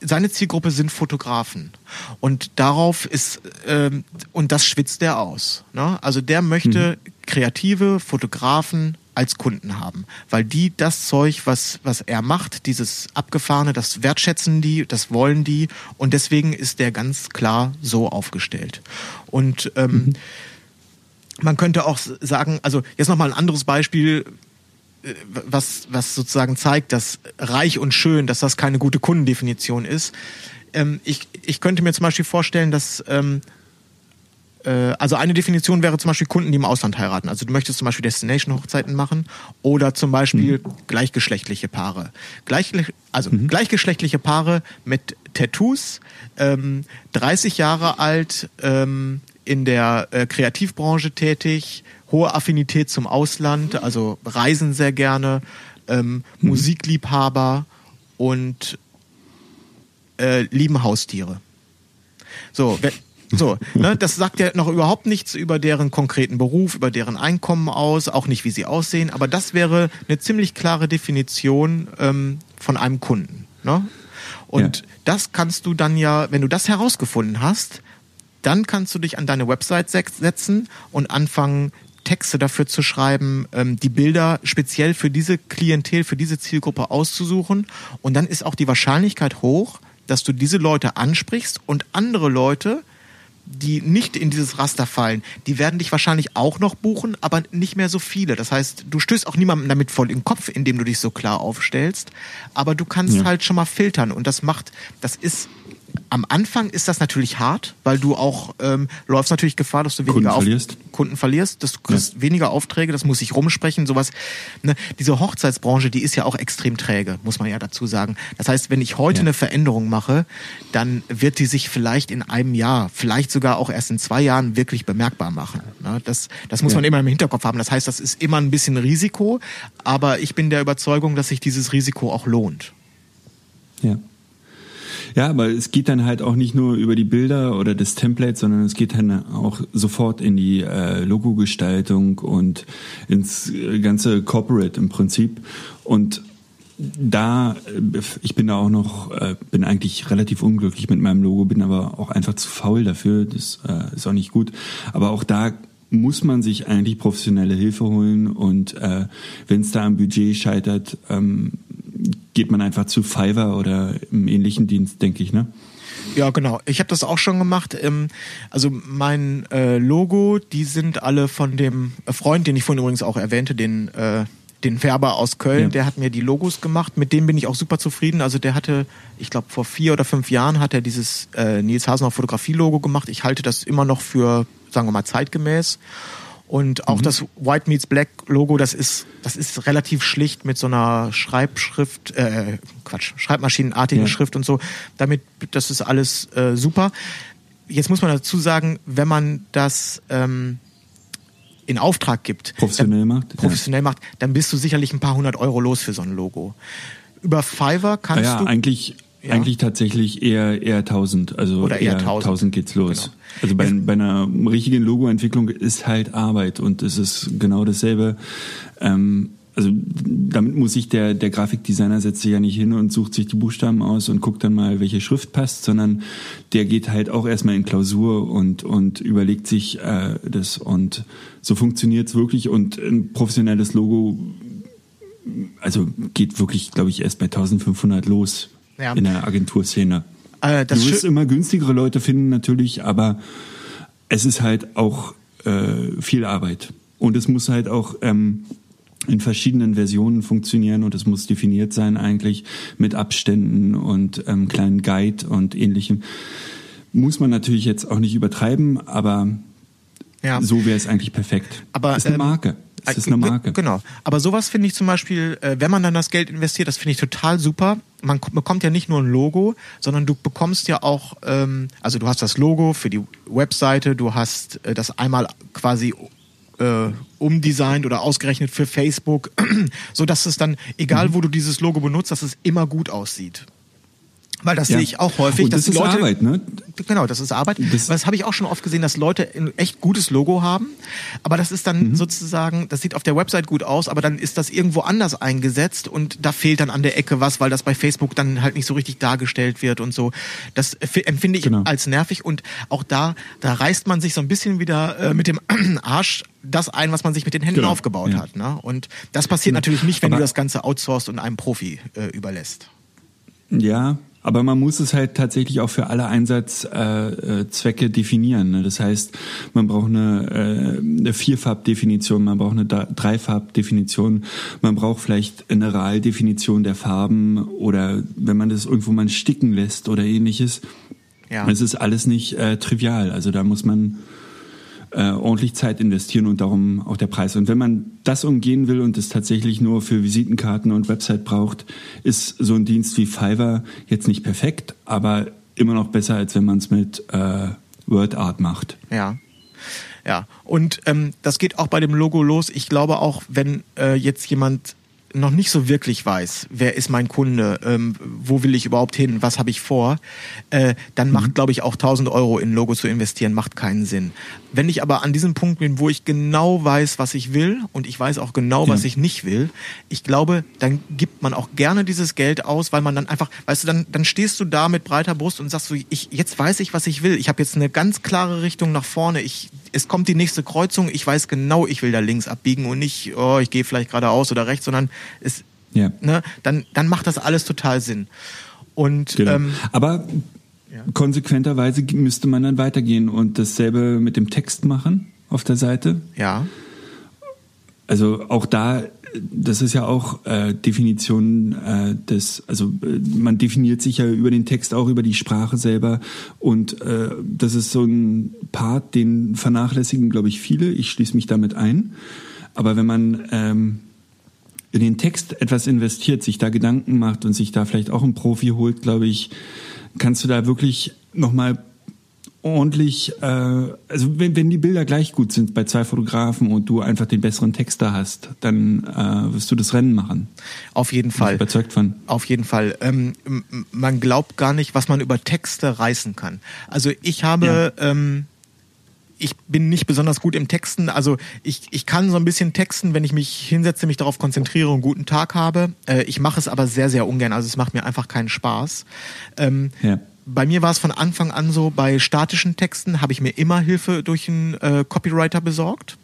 [SPEAKER 1] seine Zielgruppe sind Fotografen und darauf ist ähm, und das schwitzt der aus. Ne? Also der möchte mhm. kreative Fotografen als Kunden haben, weil die das Zeug, was, was er macht, dieses Abgefahrene, das wertschätzen die, das wollen die und deswegen ist der ganz klar so aufgestellt. Und ähm, mhm. man könnte auch sagen, also jetzt nochmal ein anderes Beispiel, äh, was, was sozusagen zeigt, dass reich und schön, dass das keine gute Kundendefinition ist. Ähm, ich, ich könnte mir zum Beispiel vorstellen, dass ähm, äh, also eine Definition wäre zum Beispiel Kunden, die im Ausland heiraten. Also du möchtest zum Beispiel Destination-Hochzeiten machen oder zum Beispiel mhm. gleichgeschlechtliche Paare. Gleich, also mhm. gleichgeschlechtliche Paare mit Tattoos, ähm, 30 Jahre alt, ähm, in der äh, Kreativbranche tätig, hohe Affinität zum Ausland, also reisen sehr gerne, ähm, mhm. Musikliebhaber und äh, lieben Haustiere. So, so, ne, das sagt ja noch überhaupt nichts über deren konkreten Beruf, über deren Einkommen aus, auch nicht, wie sie aussehen. Aber das wäre eine ziemlich klare Definition ähm, von einem Kunden. Ne? Und ja. das kannst du dann ja, wenn du das herausgefunden hast, dann kannst du dich an deine Website setzen und anfangen, Texte dafür zu schreiben, ähm, die Bilder speziell für diese Klientel, für diese Zielgruppe auszusuchen. Und dann ist auch die Wahrscheinlichkeit hoch, dass du diese Leute ansprichst und andere Leute die nicht in dieses Raster fallen, die werden dich wahrscheinlich auch noch buchen, aber nicht mehr so viele. Das heißt, du stößt auch niemandem damit voll in den Kopf, indem du dich so klar aufstellst, aber du kannst ja. halt schon mal filtern und das macht, das ist am Anfang ist das natürlich hart, weil du auch ähm, läufst natürlich Gefahr, dass du weniger
[SPEAKER 2] Kunden verlierst.
[SPEAKER 1] Auf Kunden verlierst, dass du kriegst ja. weniger Aufträge, das muss sich rumsprechen, sowas. Ne? Diese Hochzeitsbranche, die ist ja auch extrem träge, muss man ja dazu sagen. Das heißt, wenn ich heute ja. eine Veränderung mache, dann wird die sich vielleicht in einem Jahr, vielleicht sogar auch erst in zwei Jahren wirklich bemerkbar machen. Ne? Das, das muss ja. man immer im Hinterkopf haben. Das heißt, das ist immer ein bisschen Risiko, aber ich bin der Überzeugung, dass sich dieses Risiko auch lohnt.
[SPEAKER 2] Ja. Ja, aber es geht dann halt auch nicht nur über die Bilder oder das Template, sondern es geht dann auch sofort in die äh, Logo-Gestaltung und ins ganze Corporate im Prinzip. Und da, äh, ich bin da auch noch, äh, bin eigentlich relativ unglücklich mit meinem Logo, bin aber auch einfach zu faul dafür. Das äh, ist auch nicht gut. Aber auch da muss man sich eigentlich professionelle Hilfe holen und äh, wenn es da am Budget scheitert, ähm, geht man einfach zu Fiverr oder im ähnlichen Dienst, denke ich, ne?
[SPEAKER 1] Ja, genau. Ich habe das auch schon gemacht. Ähm, also mein äh, Logo, die sind alle von dem Freund, den ich vorhin übrigens auch erwähnte, den äh, den Färber aus Köln, ja. der hat mir die Logos gemacht. Mit dem bin ich auch super zufrieden. Also der hatte, ich glaube vor vier oder fünf Jahren hat er dieses äh, Nils Hasenau Fotografie-Logo gemacht. Ich halte das immer noch für, sagen wir mal, zeitgemäß. Und auch mhm. das White Meets Black Logo, das ist, das ist relativ schlicht mit so einer Schreibschrift, äh, Quatsch, Schreibmaschinenartigen ja. Schrift und so. Damit, das ist alles äh, super. Jetzt muss man dazu sagen, wenn man das ähm, in Auftrag gibt,
[SPEAKER 2] professionell macht,
[SPEAKER 1] professionell ja. macht, dann bist du sicherlich ein paar hundert Euro los für so ein Logo. Über Fiverr kannst
[SPEAKER 2] ja,
[SPEAKER 1] du
[SPEAKER 2] eigentlich ja. Eigentlich tatsächlich eher eher 1000, also
[SPEAKER 1] Oder eher, eher 1000.
[SPEAKER 2] 1000 geht's los. Genau. Also bei, bei einer richtigen Logoentwicklung ist halt Arbeit und es ist genau dasselbe. Ähm, also damit muss sich der, der Grafikdesigner setzt sich ja nicht hin und sucht sich die Buchstaben aus und guckt dann mal, welche Schrift passt, sondern der geht halt auch erstmal in Klausur und, und überlegt sich äh, das und so funktioniert's wirklich und ein professionelles Logo also geht wirklich, glaube ich, erst bei 1500 los
[SPEAKER 1] Ja.
[SPEAKER 2] in der Agenturszene.
[SPEAKER 1] Äh,
[SPEAKER 2] du wirst immer günstigere Leute finden natürlich, aber es ist halt auch äh, viel Arbeit. Und es muss halt auch ähm, in verschiedenen Versionen funktionieren und es muss definiert sein eigentlich mit Abständen und ähm, kleinen Guide und ähnlichem. Muss man natürlich jetzt auch nicht übertreiben, aber
[SPEAKER 1] Ja.
[SPEAKER 2] so wäre es eigentlich perfekt.
[SPEAKER 1] Aber,
[SPEAKER 2] ist eine
[SPEAKER 1] ähm,
[SPEAKER 2] Marke. Es ist eine
[SPEAKER 1] Äh, ge-
[SPEAKER 2] Marke.
[SPEAKER 1] Genau. Aber sowas finde ich zum Beispiel, äh, wenn man dann das Geld investiert, das finde ich total super. Man ko- bekommt ja nicht nur ein Logo, sondern du bekommst ja auch, ähm, also du hast das Logo für die Webseite, du hast äh, das einmal quasi umdesignt oder ausgerechnet für Facebook, [clears throat] so dass es dann, egal wo du dieses Logo benutzt, dass es immer gut aussieht. Weil das
[SPEAKER 2] Ja.
[SPEAKER 1] sehe ich auch häufig,
[SPEAKER 2] Und das ist
[SPEAKER 1] Leute
[SPEAKER 2] Arbeit, ne?
[SPEAKER 1] Genau, das ist Arbeit.
[SPEAKER 2] Das-
[SPEAKER 1] das habe ich auch schon oft gesehen, dass Leute ein echt gutes Logo haben, aber das ist dann
[SPEAKER 2] Mhm.
[SPEAKER 1] sozusagen, das sieht auf der Website gut aus, aber dann ist das irgendwo anders eingesetzt und da fehlt dann an der Ecke was, weil das bei Facebook dann halt nicht so richtig dargestellt wird und so. Das empfinde ich
[SPEAKER 2] Genau.
[SPEAKER 1] als nervig und auch da, da reißt man sich so ein bisschen wieder äh, mit dem [clears throat] Arsch das ein, was man sich mit den Händen
[SPEAKER 2] Genau,
[SPEAKER 1] aufgebaut
[SPEAKER 2] ja.
[SPEAKER 1] hat. Ne? Und das passiert
[SPEAKER 2] Genau.
[SPEAKER 1] natürlich nicht, wenn
[SPEAKER 2] Aber-
[SPEAKER 1] du das Ganze outsourcest und einem Profi äh, überlässt.
[SPEAKER 2] Ja, aber man muss es halt tatsächlich auch für alle Einsatzzwecke äh, Zwecke definieren. Ne? Das heißt, man braucht eine, äh, eine Vierfarbdefinition, man braucht eine Dreifarbdefinition, man braucht vielleicht eine Raaldefinition der Farben oder wenn man das irgendwo mal sticken lässt oder ähnliches.
[SPEAKER 1] Ja.
[SPEAKER 2] Es ist alles nicht äh, trivial. Also da muss man äh, ordentlich Zeit investieren und darum auch der Preis. Und wenn man das umgehen will und es tatsächlich nur für Visitenkarten und Website braucht, ist so ein Dienst wie Fiverr jetzt nicht perfekt, aber immer noch besser, als wenn man es mit äh, WordArt macht.
[SPEAKER 1] Ja. Ja. Und ähm, das geht auch bei dem Logo los. Ich glaube auch, wenn äh, jetzt jemand noch nicht so wirklich weiß, wer ist mein Kunde, ähm, wo will ich überhaupt hin, was habe ich vor, äh, dann macht, glaube ich, auch 1000 Euro in ein Logo zu investieren, macht keinen Sinn. Wenn ich aber an diesem Punkt bin, wo ich genau weiß, was ich will und ich weiß auch genau, was
[SPEAKER 2] Ja.
[SPEAKER 1] ich nicht will, ich glaube, dann gibt man auch gerne dieses Geld aus, weil man dann einfach, weißt du, dann, dann stehst du da mit breiter Brust und sagst so, ich, jetzt weiß ich, was ich will. Ich habe jetzt eine ganz klare Richtung nach vorne. Ich, es kommt die nächste Kreuzung. Ich weiß genau, ich will da links abbiegen und nicht, oh, ich gehe vielleicht geradeaus oder rechts, sondern es,
[SPEAKER 2] Ja.
[SPEAKER 1] ne, dann, dann macht das alles total Sinn. Und
[SPEAKER 2] Genau.
[SPEAKER 1] ähm,
[SPEAKER 2] Aber konsequenterweise müsste man dann weitergehen und dasselbe mit dem Text machen auf der Seite.
[SPEAKER 1] ja,
[SPEAKER 2] Also auch da, das ist ja auch äh, Definition äh, des, also äh, man definiert sich ja über den Text auch über die Sprache selber und äh, das ist so ein Part, den vernachlässigen, glaube ich, viele. Ich schließe mich damit ein. Aber wenn man ähm, in den Text etwas investiert, sich da Gedanken macht und sich da vielleicht auch einen Profi holt, glaube ich, kannst du da wirklich nochmal ordentlich, äh, also wenn, wenn die Bilder gleich gut sind bei zwei Fotografen und du einfach den besseren Texter hast, dann äh, wirst du das Rennen machen.
[SPEAKER 1] auf jeden
[SPEAKER 2] Bin ich
[SPEAKER 1] Fall.
[SPEAKER 2] überzeugt von.
[SPEAKER 1] Auf jeden Fall. Ähm, man glaubt gar nicht, was man über Texte reißen kann. Also ich habe, ähm, ich bin nicht besonders gut im Texten. Also ich, ich kann so ein bisschen texten, wenn ich mich hinsetze, mich darauf konzentriere und einen guten Tag habe. Äh, ich mache es aber sehr, sehr ungern. Also es macht mir einfach keinen Spaß. Ähm,
[SPEAKER 2] Ja.
[SPEAKER 1] bei mir war es von Anfang an so, bei statischen Texten habe ich mir immer Hilfe durch einen äh, Copywriter besorgt.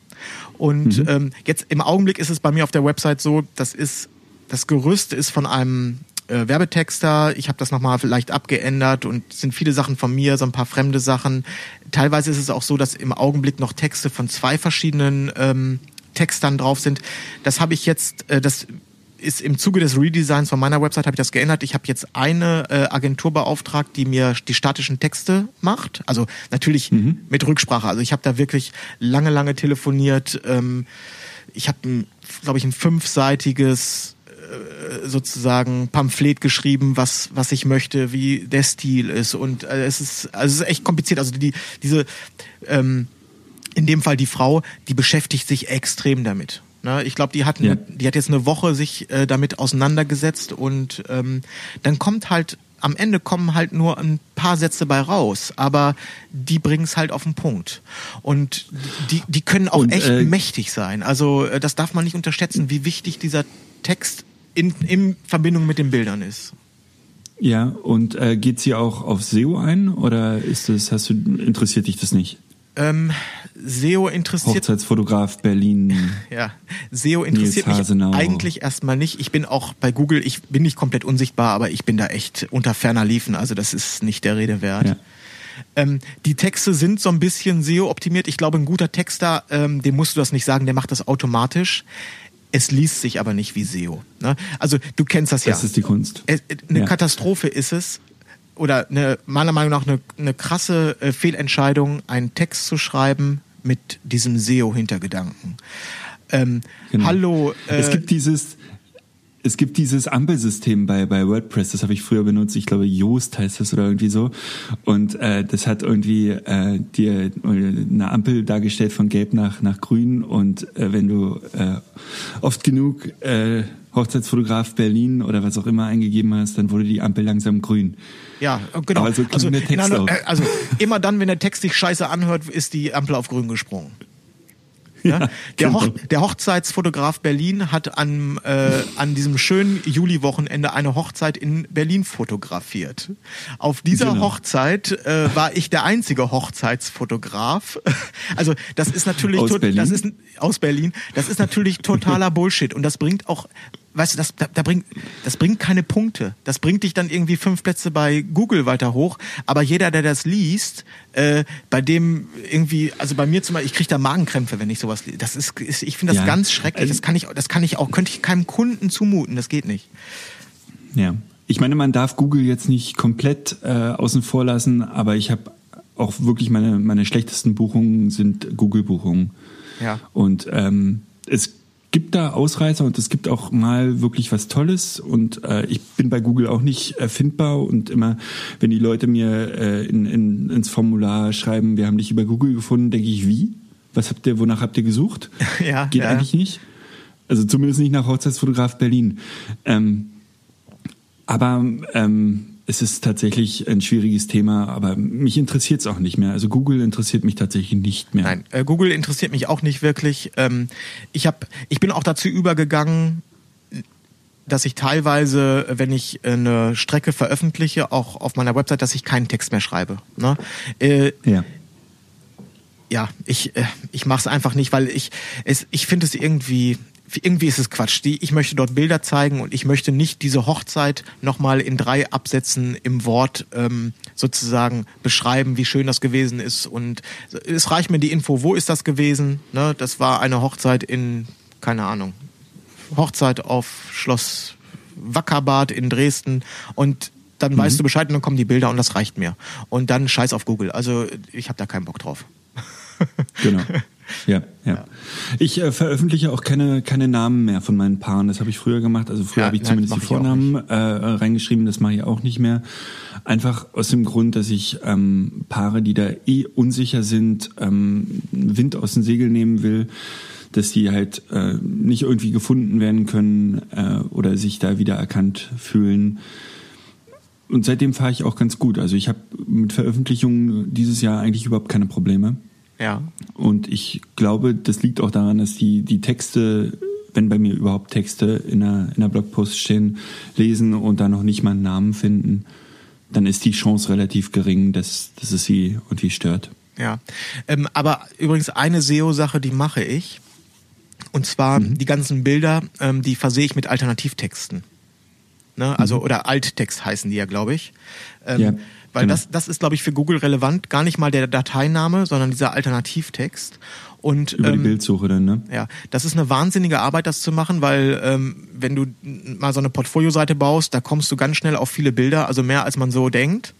[SPEAKER 1] Und ähm, jetzt im Augenblick ist es bei mir auf der Website so, das ist, das Gerüst ist von einem äh, Werbetexter. Ich habe das nochmal vielleicht abgeändert und es sind viele Sachen von mir, so ein paar fremde Sachen. Teilweise ist es auch so, dass im Augenblick noch Texte von zwei verschiedenen ähm, Textern drauf sind. Das habe ich jetzt, äh, das ist im Zuge des Redesigns von meiner Website habe ich das geändert. Ich habe jetzt eine äh, Agentur beauftragt, die mir die statischen Texte macht. Also natürlich mit Rücksprache. Also ich habe da wirklich lange, lange telefoniert. Ähm, ich habe, glaube ich, ein fünfseitiges sozusagen Pamphlet geschrieben, was was ich möchte, wie der Stil ist und äh, es ist also es ist echt kompliziert. Also die diese ähm, in dem Fall die Frau, die beschäftigt sich extrem damit. Ne, ich glaube, die hat,
[SPEAKER 2] Ja.
[SPEAKER 1] die hat jetzt eine Woche sich äh, damit auseinandergesetzt und ähm, dann kommt halt am Ende kommen halt nur ein paar Sätze bei raus, aber die bringen es halt auf den Punkt. Und die, die können auch
[SPEAKER 2] Und,
[SPEAKER 1] echt
[SPEAKER 2] äh,
[SPEAKER 1] mächtig sein. Also äh, das darf man nicht unterschätzen, wie wichtig dieser Text in, in Verbindung mit den Bildern ist.
[SPEAKER 2] Ja, und äh, geht sie auch auf SEO ein oder ist das, hast du, interessiert dich das nicht?
[SPEAKER 1] Ähm, SEO interessiert
[SPEAKER 2] Hochzeitsfotograf Berlin. [laughs]
[SPEAKER 1] Ja, SEO interessiert
[SPEAKER 2] Nils
[SPEAKER 1] mich eigentlich erstmal nicht. Ich bin auch bei Google, ich bin nicht komplett unsichtbar, aber ich bin da echt unter ferner Liefen. Also das ist nicht der Rede wert.
[SPEAKER 2] Ja.
[SPEAKER 1] Ähm, die Texte sind so ein bisschen SEO-optimiert. Ich glaube, ein guter Texter, ähm, dem musst du das nicht sagen, der macht das automatisch. Es liest sich aber nicht wie SEO. Ne? Also du kennst das ja.
[SPEAKER 2] Das ist die Kunst.
[SPEAKER 1] Es- äh, Eine
[SPEAKER 2] Ja.
[SPEAKER 1] Katastrophe ist es, oder eine, meiner Meinung nach eine, eine krasse äh, Fehlentscheidung, einen Text zu schreiben mit diesem SEO-Hintergedanken. Ähm,
[SPEAKER 2] Genau.
[SPEAKER 1] Hallo, äh,
[SPEAKER 2] es gibt dieses, es gibt dieses Ampelsystem bei, bei WordPress, das habe ich früher benutzt, ich glaube Yoast heißt das oder irgendwie so. Und äh, das hat irgendwie äh, dir eine Ampel dargestellt von gelb nach, nach grün und äh, wenn du äh, oft genug äh, Hochzeitsfotograf Berlin oder was auch immer eingegeben hast, dann wurde die Ampel langsam grün.
[SPEAKER 1] ja, äh, genau.
[SPEAKER 2] Aber so klingt der Text
[SPEAKER 1] einer-
[SPEAKER 2] auch.
[SPEAKER 1] äh, also immer dann, wenn der Text sich scheiße anhört, ist die Ampel auf grün gesprungen. Ja? Der. Hoch, der Hochzeitsfotograf Berlin hat an, äh, an diesem schönen Juli-Wochenende eine Hochzeit in Berlin fotografiert. Auf dieser
[SPEAKER 2] Genau.
[SPEAKER 1] Hochzeit äh, war ich der einzige Hochzeitsfotograf. [laughs] Also das ist natürlich
[SPEAKER 2] Aus Berlin?
[SPEAKER 1] das ist aus Berlin. Das ist natürlich totaler Bullshit und das bringt auch, weißt du, das da, da bringt das bringt keine Punkte. Das bringt dich dann irgendwie fünf Plätze bei Google weiter hoch. Aber jeder, der das liest, äh, bei dem irgendwie, also bei mir zum Beispiel, ich kriege da Magenkrämpfe, wenn ich sowas lese. Das ist, ist ich finde das
[SPEAKER 2] Ja.
[SPEAKER 1] ganz schrecklich. Das kann ich, das kann ich auch, könnte ich keinem Kunden zumuten. Das geht nicht.
[SPEAKER 2] Ja. Ich meine, man darf Google jetzt nicht komplett äh, außen vor lassen, aber ich habe auch wirklich meine, meine schlechtesten Buchungen sind Google-Buchungen.
[SPEAKER 1] Ja.
[SPEAKER 2] Und ähm, es gibt da Ausreißer und es gibt auch mal wirklich was Tolles und äh, ich bin bei Google auch nicht erfindbar und immer, wenn die Leute mir äh, in, in, ins Formular schreiben, wir haben dich über Google gefunden, denke ich, wie? Was habt ihr, wonach habt ihr gesucht? [laughs]
[SPEAKER 1] Ja,
[SPEAKER 2] Geht
[SPEAKER 1] ja.
[SPEAKER 2] eigentlich nicht. Also zumindest nicht nach Hochzeitsfotograf Berlin. Ähm, aber ähm, es ist tatsächlich ein schwieriges Thema, aber mich interessiert es auch nicht mehr. Also Google interessiert mich tatsächlich nicht mehr.
[SPEAKER 1] Nein, äh, Google interessiert mich auch nicht wirklich. Ähm, ich hab, ich bin auch dazu übergegangen, dass ich teilweise, wenn ich eine Strecke veröffentliche, auch auf meiner Website, dass ich keinen Text mehr schreibe. Ne? Äh,
[SPEAKER 2] Ja.
[SPEAKER 1] ja, ich, äh, ich mache es einfach nicht, weil ich es, ich finde es irgendwie, irgendwie ist es Quatsch. Die, ich möchte dort Bilder zeigen und ich möchte nicht diese Hochzeit nochmal in drei Absätzen im Wort ähm, sozusagen beschreiben, wie schön das gewesen ist. Und es reicht mir die Info, wo ist das gewesen? Ne? Das war eine Hochzeit in, keine Ahnung, Hochzeit auf Schloss Wackerbad in Dresden und dann weißt du Bescheid und dann kommen die Bilder und das reicht mir. Und dann scheiß auf Google. Also ich habe da keinen Bock drauf.
[SPEAKER 2] Genau. [laughs] Ja, ja. Ich äh, veröffentliche auch keine, keine Namen mehr von meinen Paaren. Das habe ich früher gemacht. Also früher
[SPEAKER 1] Ja,
[SPEAKER 2] habe ich
[SPEAKER 1] nein,
[SPEAKER 2] zumindest die Vornamen äh, reingeschrieben. Das mache ich auch nicht mehr. Einfach aus dem Grund, dass ich ähm, Paare, die da eh unsicher sind, ähm, Wind aus den Segeln nehmen will, dass die halt äh, nicht irgendwie gefunden werden können äh, oder sich da wieder erkannt fühlen. Und seitdem fahre ich auch ganz gut. Also ich habe mit Veröffentlichungen dieses Jahr eigentlich überhaupt keine Probleme.
[SPEAKER 1] Ja.
[SPEAKER 2] Und ich glaube, das liegt auch daran, dass die, die Texte, wenn bei mir überhaupt Texte in einer, in einer Blogpost stehen, lesen und da noch nicht mal einen Namen finden, dann ist die Chance relativ gering, dass, dass es sie irgendwie stört.
[SPEAKER 1] Ja, ähm, aber übrigens eine SEO-Sache, die mache ich. Und zwar
[SPEAKER 2] Mhm.
[SPEAKER 1] die ganzen Bilder, ähm, die versehe ich mit Alternativtexten. Ne? Also, oder Alttext heißen die ja, glaube ich. Ähm,
[SPEAKER 2] Mhm. Ja,
[SPEAKER 1] weil
[SPEAKER 2] genau.
[SPEAKER 1] das, das ist, glaube ich, für Google relevant. Gar nicht mal der Dateiname, sondern dieser Alternativtext. Und,
[SPEAKER 2] Über die
[SPEAKER 1] ähm,
[SPEAKER 2] Bildsuche dann, ne?
[SPEAKER 1] ja, das ist eine wahnsinnige Arbeit, das zu machen, weil ähm, wenn du mal so eine Portfolioseite baust, da kommst du ganz schnell auf viele Bilder, also mehr als man so denkt.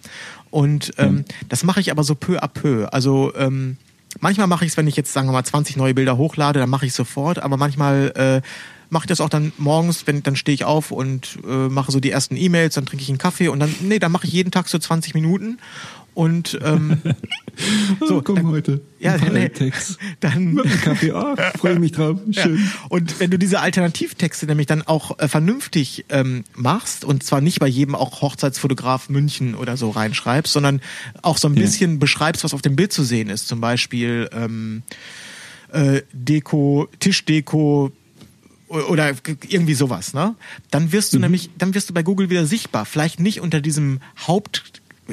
[SPEAKER 1] Und ähm, das mache ich aber so peu à peu. Also ähm, manchmal mache ich es, wenn ich jetzt sagen wir mal 20 neue Bilder hochlade, dann mache ich sofort. Aber manchmal äh, mache ich das auch dann morgens, wenn dann stehe ich auf und äh, mache so die ersten E-Mails, dann trinke ich einen Kaffee und dann nee, dann mache ich jeden Tag so 20 Minuten Und ähm, [laughs]
[SPEAKER 2] so, oh, komm dann, heute.
[SPEAKER 1] Ja, nee, [laughs]
[SPEAKER 2] dann mit einem Kaffee. [laughs] Oh, freue mich drauf. Schön. Ja.
[SPEAKER 1] Und wenn du diese Alternativtexte nämlich dann auch äh, vernünftig ähm, machst und zwar nicht bei jedem auch Hochzeitsfotograf München oder so reinschreibst, sondern auch so ein ja. bisschen beschreibst, was auf dem Bild zu sehen ist. Zum Beispiel ähm, äh, Deko, Tischdeko, oder irgendwie sowas, ne? Dann wirst du mhm. nämlich, dann wirst du bei Google wieder sichtbar. Vielleicht nicht unter diesem Haupt,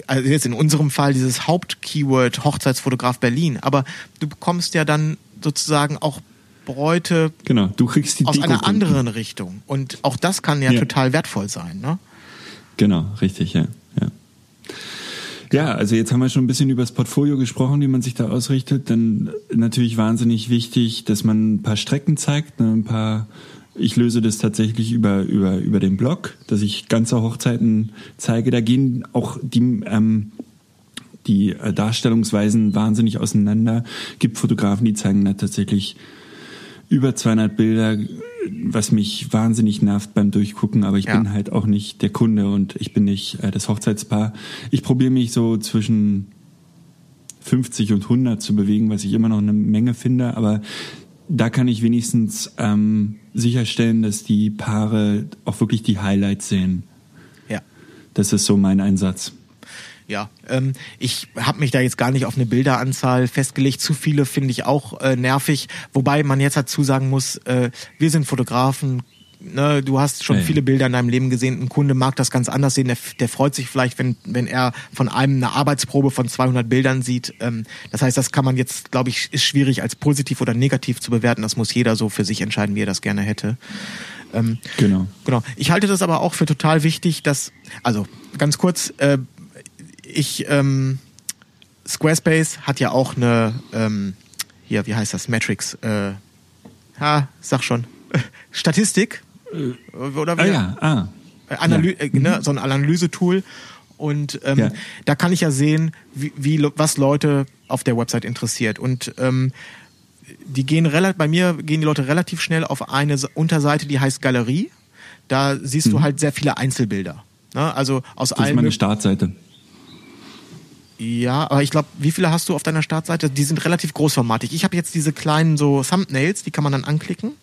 [SPEAKER 1] also jetzt in unserem Fall dieses Hauptkeyword Hochzeitsfotograf Berlin, aber du bekommst ja dann sozusagen auch Bräute
[SPEAKER 2] genau, du kriegst die
[SPEAKER 1] aus einer anderen Richtung. Und auch das kann ja, ja, total wertvoll sein, ne?
[SPEAKER 2] Genau, richtig, ja. Ja. Also jetzt haben wir schon ein bisschen über das Portfolio gesprochen, wie man sich da ausrichtet. Dann natürlich wahnsinnig wichtig, dass man ein paar Strecken zeigt, ne, ein paar ich löse das tatsächlich über, über, über den Blog, dass ich ganze Hochzeiten zeige. Da gehen auch die, ähm, die äh, Darstellungsweisen wahnsinnig auseinander. Gibt Fotografen, die zeigen da tatsächlich über 200 Bilder, was mich wahnsinnig nervt beim Durchgucken, aber ich ja. bin halt auch nicht der Kunde und ich bin nicht äh, das Hochzeitspaar. Ich probiere mich so zwischen 50 und 100 zu bewegen, was ich immer noch eine Menge finde, aber da kann ich wenigstens ähm, sicherstellen, dass die Paare auch wirklich die Highlights sehen.
[SPEAKER 1] Ja.
[SPEAKER 2] Das ist so mein Einsatz.
[SPEAKER 1] Ja, ähm, ich habe mich da jetzt gar nicht auf eine Bilderanzahl festgelegt. Zu viele finde ich auch äh, nervig. Wobei man jetzt dazu sagen muss, äh, wir sind Fotografen. Ne, du hast schon viele Bilder in deinem Leben gesehen. Ein Kunde mag das ganz anders sehen. Der, der freut sich vielleicht, wenn, wenn er von einem eine Arbeitsprobe von 200 Bildern sieht. Ähm, das heißt, das kann man jetzt, glaube ich, ist schwierig als positiv oder negativ zu bewerten. Das muss jeder so für sich entscheiden, wie er das gerne hätte.
[SPEAKER 2] Ähm, genau.
[SPEAKER 1] Genau. Ich halte das aber auch für total wichtig, dass, also ganz kurz, äh, ich, ähm, Squarespace hat ja auch eine, ähm, hier, wie heißt das, Metrics, äh, ha, sag schon, [laughs] Statistik,
[SPEAKER 2] äh, oder wie? Ah, ja, ah.
[SPEAKER 1] Äh, Analy ja. Äh, ne, so ein Analysetool. Und ähm, ja. da kann ich ja sehen, wie, wie was Leute auf der Website interessiert. Und ähm, die gehen relativ, bei mir gehen die Leute relativ schnell auf eine Unterseite, die heißt Galerie. Da siehst mhm. du halt sehr viele Einzelbilder. Ne? Also aus
[SPEAKER 2] das allen. Das ist meine Startseite.
[SPEAKER 1] Ja, aber ich glaube, wie viele hast du auf deiner Startseite? Die sind relativ großformatig. Ich habe jetzt diese kleinen so Thumbnails, die kann man dann anklicken.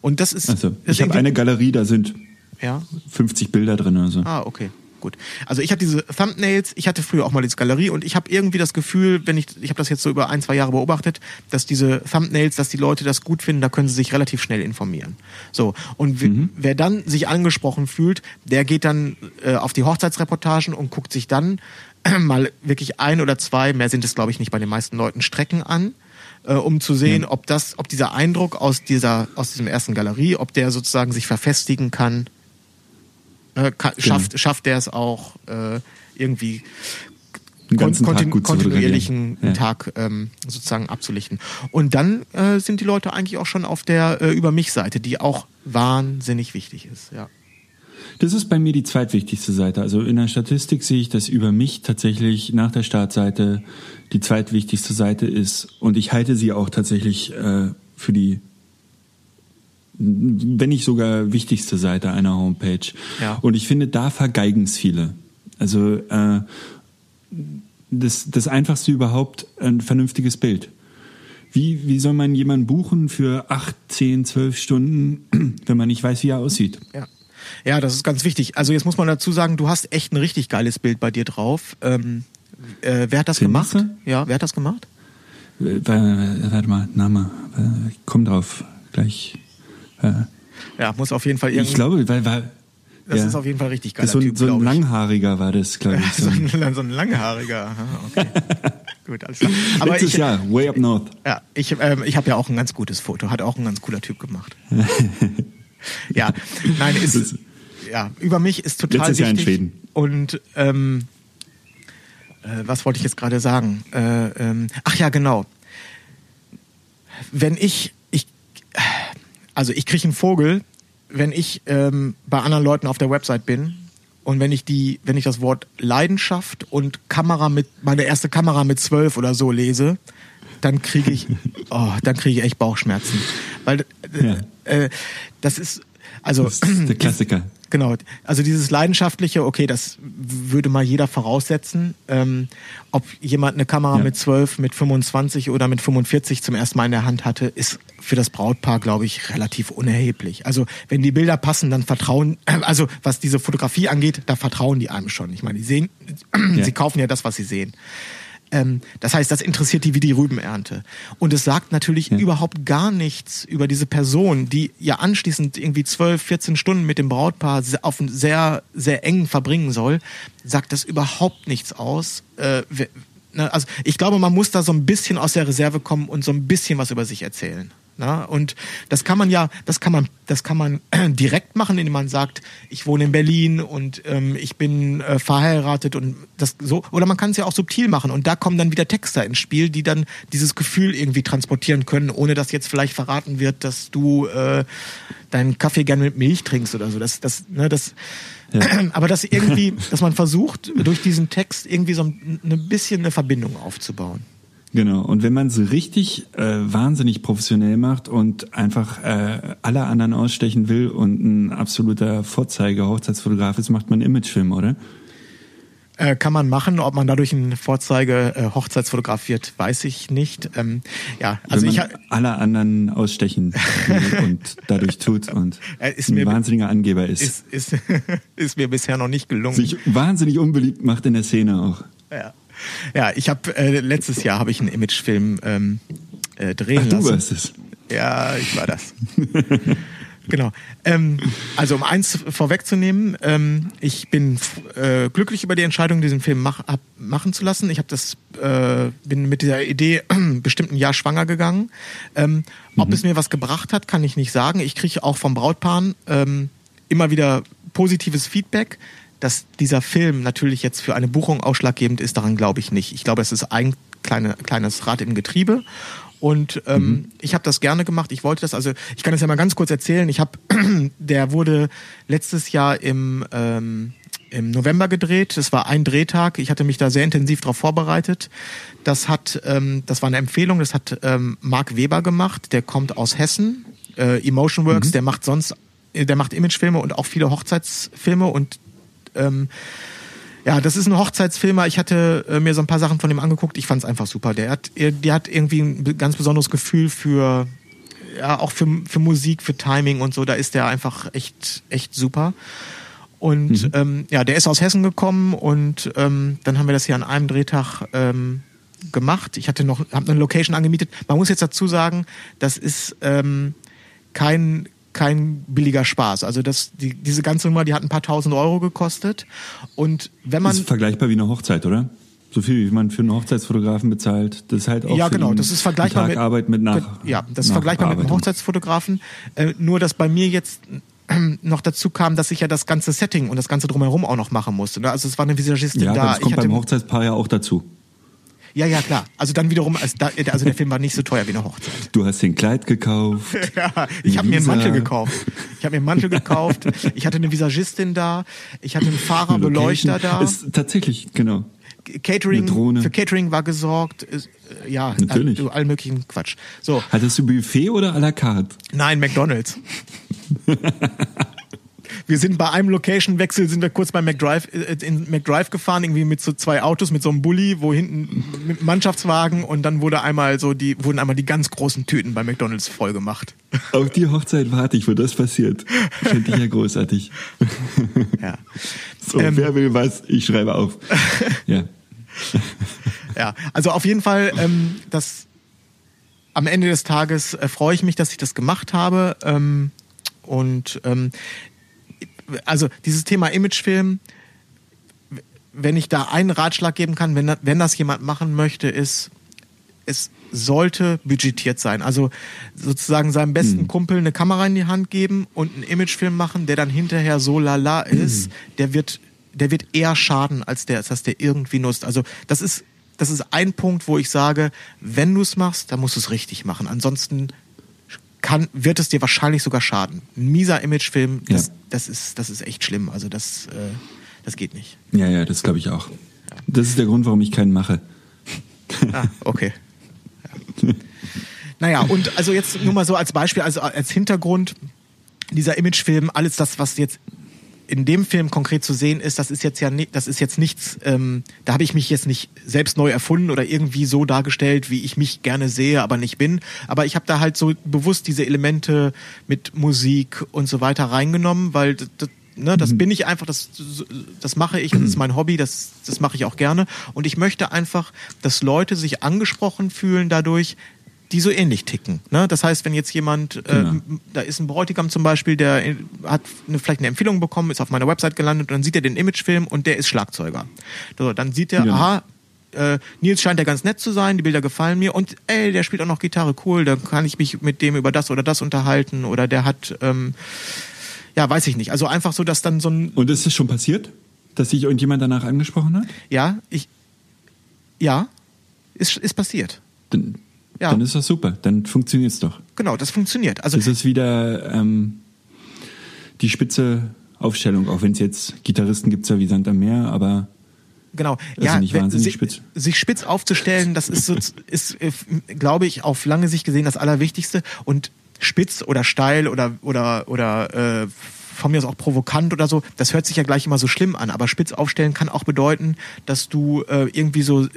[SPEAKER 1] Und das ist.
[SPEAKER 2] Also, ich habe eine Galerie, da sind ja? 50 Bilder drin. Also.
[SPEAKER 1] Ah, okay. Gut. Also ich habe diese Thumbnails, ich hatte früher auch mal diese Galerie und ich habe irgendwie das Gefühl, wenn ich, ich habe das jetzt so über ein, zwei Jahre beobachtet, dass diese Thumbnails, dass die Leute das gut finden, da können sie sich relativ schnell informieren. So, und mhm. wer dann sich angesprochen fühlt, der geht dann äh, auf die Hochzeitsreportagen und guckt sich dann [clears throat] mal wirklich ein oder zwei, mehr sind es glaube ich nicht bei den meisten Leuten, Strecken an, äh, um zu sehen, ja. ob das, ob dieser Eindruck aus dieser, aus diesem ersten Galerie, ob der sozusagen sich verfestigen kann. Äh, kann genau. schafft, schafft der es auch äh, irgendwie kon kontinu kontinuierlichen ja. Tag ähm, sozusagen abzulichten. Und dann äh, sind die Leute eigentlich auch schon auf der äh, Über mich-Seite, die auch wahnsinnig wichtig ist, ja.
[SPEAKER 2] Das ist bei mir die zweitwichtigste Seite. Also in der Statistik sehe ich, dass über mich tatsächlich nach der Startseite die zweitwichtigste Seite ist. Und ich halte sie auch tatsächlich äh, für die, wenn nicht sogar wichtigste Seite einer Homepage. Ja. Und ich finde, da vergeigen es viele. Also äh, das, das Einfachste überhaupt ein vernünftiges Bild. Wie, wie soll man jemanden buchen für acht, zehn, zwölf Stunden, [clears throat] wenn man nicht weiß, wie er aussieht?
[SPEAKER 1] Ja. Ja, das ist ganz wichtig. Also jetzt muss man dazu sagen, du hast echt ein richtig geiles Bild bei dir drauf. Ähm, äh, wer hat das Findest gemacht? Du? Ja, wer hat das gemacht?
[SPEAKER 2] Äh, warte mal, Name. Äh, ich komm drauf gleich.
[SPEAKER 1] Äh, ja, muss auf jeden Fall
[SPEAKER 2] irgendwie. Ich glaube, weil, weil
[SPEAKER 1] das ja. ist auf jeden Fall richtig geil.
[SPEAKER 2] So, typ, so ein Langhaariger war das, glaube ich. [laughs]
[SPEAKER 1] so, ein, so ein Langhaariger. Okay. [laughs] Gut, alles klar.
[SPEAKER 2] Aber Letztes ich, Jahr, way up north.
[SPEAKER 1] Ja, ich, ähm, ich habe ja auch ein ganz gutes Foto. Hat auch ein ganz cooler Typ gemacht. [laughs] ja, nein, ist, ja, über mich ist total
[SPEAKER 2] Letztes
[SPEAKER 1] wichtig.
[SPEAKER 2] Jahr in Schweden.
[SPEAKER 1] Und ähm, äh, was wollte ich jetzt gerade sagen? Äh, ähm, ach ja, genau. Wenn ich, ich also ich kriege einen Vogel, wenn ich ähm, bei anderen Leuten auf der Website bin und wenn ich die, wenn ich das Wort Leidenschaft und Kamera mit, meine erste Kamera mit zwölf oder so lese, dann kriege ich, [laughs] oh, dann kriege ich echt Bauchschmerzen. Weil äh, ja. äh, das ist, also. Das
[SPEAKER 2] ist der Klassiker. [clears throat]
[SPEAKER 1] Genau, also dieses leidenschaftliche, okay, das würde mal jeder voraussetzen. Ähm, ob jemand eine Kamera
[SPEAKER 2] Ja.
[SPEAKER 1] mit 12, mit 25 oder mit 45 zum ersten Mal in der Hand hatte, ist für das Brautpaar, glaube ich, relativ unerheblich. Also wenn die Bilder passen, dann vertrauen, [clears throat] also was diese Fotografie angeht, da vertrauen die einem schon. Ich meine, die sehen, [clears throat] sie kaufen ja das, was sie sehen. Ähm, das heißt, das interessiert die wie die Rübenernte. Und es sagt natürlich überhaupt gar nichts über diese Person, die ja anschließend irgendwie 12, 14 Stunden mit dem Brautpaar auf einen sehr, sehr engen verbringen soll, sagt das überhaupt nichts aus. Äh, ne, also ich glaube, man muss da so ein bisschen aus der Reserve kommen und so ein bisschen was über sich erzählen. Na, und das kann man ja, das kann man, das kann man [clears throat] direkt machen, indem man sagt, ich wohne in Berlin und ähm, ich bin äh, verheiratet und das so. Oder man kann es ja auch subtil machen und da kommen dann wieder Texter ins Spiel, die dann dieses Gefühl irgendwie transportieren können, ohne dass jetzt vielleicht verraten wird, dass du äh, deinen Kaffee gerne mit Milch trinkst oder so. Das, das, ne, das. [clears throat] Aber dass irgendwie, [laughs] dass man versucht, durch diesen Text irgendwie so ein, ein bisschen eine Verbindung aufzubauen.
[SPEAKER 2] Genau. Und wenn man es richtig äh, wahnsinnig professionell macht und einfach äh, alle anderen ausstechen will und ein absoluter Vorzeige-Hochzeitsfotograf ist, macht man Imagefilm, oder?
[SPEAKER 1] Äh, kann man machen, ob man dadurch ein Vorzeige äh, Hochzeitsfotograf wird, weiß ich nicht. Ähm, ja, also
[SPEAKER 2] wenn
[SPEAKER 1] ich
[SPEAKER 2] man
[SPEAKER 1] ha-
[SPEAKER 2] alle anderen ausstechen [laughs] und dadurch tut und
[SPEAKER 1] Äh, ist
[SPEAKER 2] ein
[SPEAKER 1] mir-
[SPEAKER 2] wahnsinniger Angeber ist.
[SPEAKER 1] ist, ist, [laughs] ist mir bisher noch nicht gelungen.
[SPEAKER 2] sich wahnsinnig unbeliebt macht in der Szene auch.
[SPEAKER 1] Ja, ja ich habe äh, letztes Jahr habe ich einen Imagefilm ähm, äh, drehen
[SPEAKER 2] Ach, du
[SPEAKER 1] lassen.
[SPEAKER 2] warst es.
[SPEAKER 1] Ja, ich war das. [laughs] genau. Ähm, also um eins vorwegzunehmen, ähm, ich bin äh, glücklich über die Entscheidung, diesen Film mach, hab, machen zu lassen. Ich habe das, äh, bin mit dieser Idee [clears throat] bestimmt ein Jahr schwanger gegangen. Ähm, ob es mir was gebracht hat, kann ich nicht sagen. Ich kriege auch vom Brautpaaren ähm, immer wieder positives Feedback. Dass dieser Film natürlich jetzt für eine Buchung ausschlaggebend ist, daran glaube ich nicht. Ich glaube, es ist ein kleine, kleines Rad im Getriebe. Und ähm, ich habe das gerne gemacht. Ich wollte das, also ich kann das ja mal ganz kurz erzählen. Ich habe, [clears throat] der wurde letztes Jahr im, ähm, im November gedreht. Das war ein Drehtag. Ich hatte mich da sehr intensiv darauf vorbereitet. Das hat, ähm, das war eine Empfehlung. Das hat ähm, Marc Weber gemacht. Der kommt aus Hessen. Äh, Emotion Works. Der macht sonst, äh, der macht Imagefilme und auch viele Hochzeitsfilme und ähm, ja, das ist ein Hochzeitsfilmer. Ich hatte äh, mir so ein paar Sachen von ihm angeguckt. Ich fand es einfach super. Der hat, er- der hat irgendwie ein ganz besonderes Gefühl für, ja, auch für, für Musik, für Timing und so. Da ist der einfach echt, echt super. Und ähm, ja, der ist aus Hessen gekommen und ähm, dann haben wir das hier an einem Drehtag ähm, gemacht. Ich hatte noch, habe eine Location angemietet. Man muss jetzt dazu sagen, das ist ähm, kein kein billiger Spaß. Also das, die, diese ganze Nummer, die hat ein paar tausend Euro gekostet. Und wenn man
[SPEAKER 2] ist vergleichbar wie eine Hochzeit, oder? So viel, wie man für einen Hochzeitsfotografen bezahlt, das ist halt auch
[SPEAKER 1] ja, genau, das ist vergleichbar mit
[SPEAKER 2] Arbeit mit nach.
[SPEAKER 1] Ja, das ist vergleichbar mit einem. Hochzeitsfotografen. Äh, nur, dass bei mir jetzt äh, noch dazu kam, dass ich ja das ganze Setting und das ganze drumherum auch noch machen musste. ne? Also es war eine Visagistin
[SPEAKER 2] Ja,
[SPEAKER 1] da.
[SPEAKER 2] das kommt beim Hochzeitspaar ja auch dazu.
[SPEAKER 1] Ja, ja, klar. Also dann wiederum, also, da, also der Film war nicht so teuer wie eine Hochzeit.
[SPEAKER 2] Du hast den Kleid gekauft. [laughs]
[SPEAKER 1] Ja, ich habe mir einen. Mantel gekauft. Ich habe mir einen Mantel gekauft. Ich hatte eine Visagistin da. Ich hatte einen Fahrer,
[SPEAKER 2] eine Location.
[SPEAKER 1] Beleuchter da.
[SPEAKER 2] Ist tatsächlich, genau.
[SPEAKER 1] Catering, für Catering war gesorgt. Äh, ja,
[SPEAKER 2] Natürlich.
[SPEAKER 1] all, all möglichen Quatsch. So,
[SPEAKER 2] Hattest du Buffet oder à la carte?
[SPEAKER 1] Nein, McDonalds. [laughs] wir sind bei einem Location-Wechsel, sind wir kurz bei McDrive, äh, in McDrive gefahren, irgendwie mit so zwei Autos, mit so einem Bulli, wo hinten mit einem Mannschaftswagen und dann wurde einmal so die, wurden einmal die ganz großen Tüten bei McDonalds voll gemacht.
[SPEAKER 2] Auf die Hochzeit warte ich, wo das passiert. Finde ich ja großartig.
[SPEAKER 1] Ja.
[SPEAKER 2] So,
[SPEAKER 1] Ähm.
[SPEAKER 2] wer will was? Ich schreibe auf. Ja.
[SPEAKER 1] Ja, also auf jeden Fall, ähm, das am Ende des Tages äh, freue ich mich, dass ich das gemacht habe. Ähm, und ähm, also dieses Thema Imagefilm, wenn ich da einen Ratschlag geben kann, wenn, wenn das jemand machen möchte, ist, es sollte budgetiert sein. Also sozusagen seinem besten Kumpel eine Kamera in die Hand geben und einen Imagefilm machen, der dann hinterher so lala ist, der wird, der wird eher schaden, als der, dass der irgendwie nutzt. Also das ist, das ist ein Punkt, wo ich sage, wenn du es machst, dann musst du es richtig machen. Ansonsten kann, wird es dir wahrscheinlich sogar schaden. Ein mieser Imagefilm, das,
[SPEAKER 2] Ja.
[SPEAKER 1] das ist, das ist echt schlimm. Also das, äh, das geht nicht.
[SPEAKER 2] Ja, ja, das glaube ich auch. Das ist der Grund, warum ich keinen mache.
[SPEAKER 1] Ah, okay. Ja. Naja, und also jetzt nur mal so als Beispiel, also als Hintergrund, dieser Imagefilm, alles das, was jetzt in dem Film konkret zu sehen ist, das ist jetzt ja nicht, das ist jetzt nichts, ähm, da habe ich mich jetzt nicht selbst neu erfunden oder irgendwie so dargestellt, wie ich mich gerne sehe, aber nicht bin. Aber ich habe da halt so bewusst diese Elemente mit Musik und so weiter reingenommen, weil das, ne, das mhm. bin ich einfach, das, das mache ich, das ist mein Hobby, das, das mache ich auch gerne. Und ich möchte einfach, dass Leute sich angesprochen fühlen dadurch, die so ähnlich ticken. Ne? Das heißt, wenn jetzt jemand, äh, genau. äh, da ist ein Bräutigam zum Beispiel, der hat eine, vielleicht eine Empfehlung bekommen, ist auf meiner Website gelandet und dann sieht er den Imagefilm und der ist Schlagzeuger. So, dann sieht er, genau. aha, äh, Nils scheint ja ganz nett zu sein, die Bilder gefallen mir und ey, der spielt auch noch Gitarre, cool, dann kann ich mich mit dem über das oder das unterhalten oder der hat, ähm, ja, weiß ich nicht. Also einfach so, dass dann so ein...
[SPEAKER 2] Und ist es schon passiert, dass sich irgendjemand danach angesprochen hat?
[SPEAKER 1] Ja, ich, ja, ist, ist passiert.
[SPEAKER 2] Dann ja. Dann ist das super, dann funktioniert es doch.
[SPEAKER 1] Genau, das funktioniert. Also
[SPEAKER 2] das ist wieder ähm, die spitze Aufstellung, auch wenn es jetzt Gitarristen gibt ja wie Sand am Meer, aber
[SPEAKER 1] genau, ja, nicht wahnsinnig sich, spitz. sich spitz aufzustellen, das ist, so, ist, äh, glaube ich, auf lange Sicht gesehen das Allerwichtigste. Und spitz oder steil oder oder oder äh, von mir aus auch provokant oder so, das hört sich ja gleich immer so schlimm an, aber spitz aufstellen kann auch bedeuten, dass du äh, irgendwie so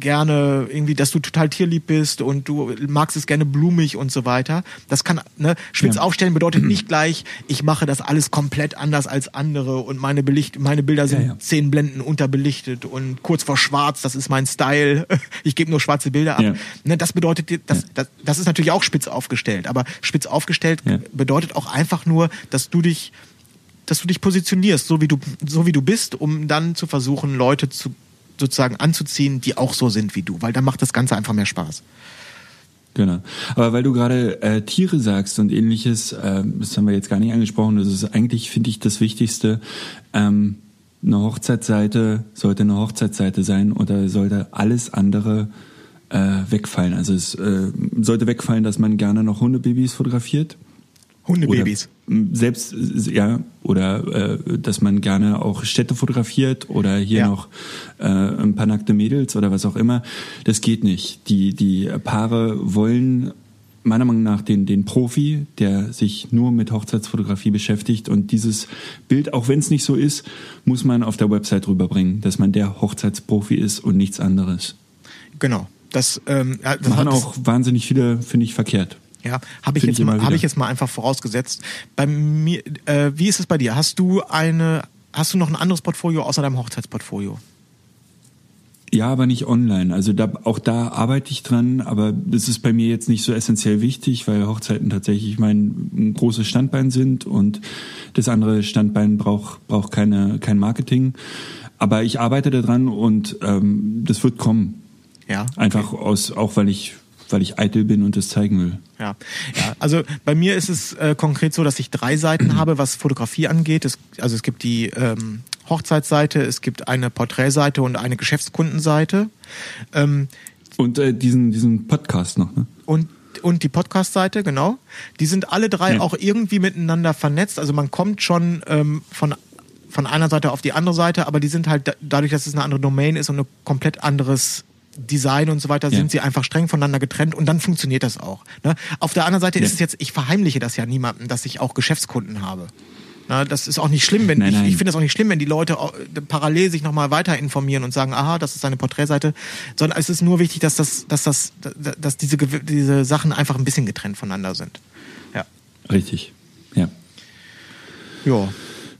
[SPEAKER 1] gerne irgendwie, dass du total tierlieb bist und du magst es gerne blumig und so weiter. Das kann, ne, spitz ja. aufstellen bedeutet [clears throat] nicht gleich, ich mache das alles komplett anders als andere und meine Belicht, meine Bilder sind ja, ja. zehn Blenden unterbelichtet und kurz vor schwarz, das ist mein Style. [laughs] Ich gebe nur schwarze Bilder ab. Ne, das bedeutet, das, das, das ist natürlich auch spitz aufgestellt, aber spitz aufgestellt bedeutet auch einfach nur, dass du dich dass du dich positionierst, so wie du, so wie du bist, um dann zu versuchen, Leute zu sozusagen anzuziehen, die auch so sind wie du, weil dann macht das Ganze einfach mehr Spaß.
[SPEAKER 2] Genau. Aber weil du gerade äh, Tiere sagst und ähnliches, äh, das haben wir jetzt gar nicht angesprochen, das ist eigentlich, finde ich, das Wichtigste. Ähm, eine Hochzeitsseite sollte eine Hochzeitsseite sein oder sollte alles andere äh, wegfallen. Also es äh, sollte wegfallen, dass man gerne noch Hundebabys fotografiert.
[SPEAKER 1] Hundebabys.
[SPEAKER 2] selbst, ja, oder äh, dass man gerne auch Städte fotografiert oder hier ja. noch äh, ein paar nackte Mädels oder was auch immer. Das geht nicht. Die, die Paare wollen meiner Meinung nach den, den Profi, der sich nur mit Hochzeitsfotografie beschäftigt und dieses Bild, auch wenn es nicht so ist, muss man auf der Website rüberbringen, dass man der Hochzeitsprofi ist und nichts anderes.
[SPEAKER 1] Genau. Das, ähm,
[SPEAKER 2] das machen auch wahnsinnig viele, finde ich, verkehrt.
[SPEAKER 1] Ja, habe ich, jetzt mal, hab ich jetzt mal einfach vorausgesetzt. Bei mir, äh, wie ist es bei dir? Hast du eine, hast du noch ein anderes Portfolio außer deinem Hochzeitsportfolio?
[SPEAKER 2] Ja, aber nicht online. Also da, auch da arbeite ich dran, aber das ist bei mir jetzt nicht so essentiell wichtig, weil Hochzeiten tatsächlich mein großes Standbein sind und das andere Standbein braucht braucht keine kein Marketing. Aber ich arbeite daran und ähm, das wird kommen. Ja. Okay. Einfach aus, auch weil ich weil ich eitel bin und es zeigen will.
[SPEAKER 1] Ja, ja also bei mir ist es äh, konkret so, dass ich drei Seiten habe, was Fotografie angeht. Es, also es gibt die ähm, Hochzeitsseite, es gibt eine Porträtseite und eine Geschäftskundenseite.
[SPEAKER 2] Ähm, und äh, diesen, diesen Podcast noch, ne?
[SPEAKER 1] Und und die Podcast-Seite, genau. Die sind alle drei ja. auch irgendwie miteinander vernetzt. Also man kommt schon ähm, von von einer Seite auf die andere Seite, aber die sind halt dadurch, dass es eine andere Domain ist und ein komplett anderes Design und so weiter ja. sind sie einfach streng voneinander getrennt und dann funktioniert das auch. Ne? Auf der anderen Seite ja. ist es jetzt, ich verheimliche das ja niemandem, dass ich auch Geschäftskunden habe. Na, das ist auch nicht schlimm, wenn nein, ich, ich finde es auch nicht schlimm, wenn die Leute parallel sich nochmal weiter informieren und sagen, aha, das ist eine Porträtseite, sondern es ist nur wichtig, dass das, dass das, dass diese, diese Sachen einfach ein bisschen getrennt voneinander sind. Ja.
[SPEAKER 2] Richtig. Ja.
[SPEAKER 1] Ja.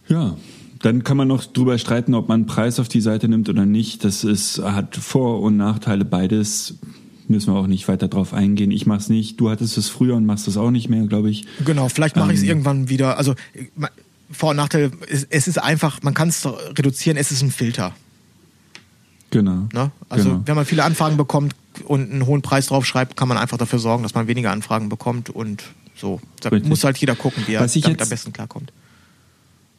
[SPEAKER 2] Ja. Dann kann man noch drüber streiten, ob man einen Preis auf die Seite nimmt oder nicht. Das ist, hat Vor- und Nachteile beides. Müssen wir auch nicht weiter drauf eingehen. Ich mach's nicht. Du hattest es früher und machst es auch nicht mehr, glaube ich.
[SPEAKER 1] Genau, vielleicht mache ähm, ich es irgendwann wieder. Also Vor- und Nachteil, es ist einfach, man kann es reduzieren, es ist ein Filter.
[SPEAKER 2] Genau.
[SPEAKER 1] Ne? Also genau. wenn man viele Anfragen bekommt und einen hohen Preis drauf schreibt, kann man einfach dafür sorgen, dass man weniger Anfragen bekommt und so. Da Richtig. muss halt jeder gucken, wie er damit am besten klarkommt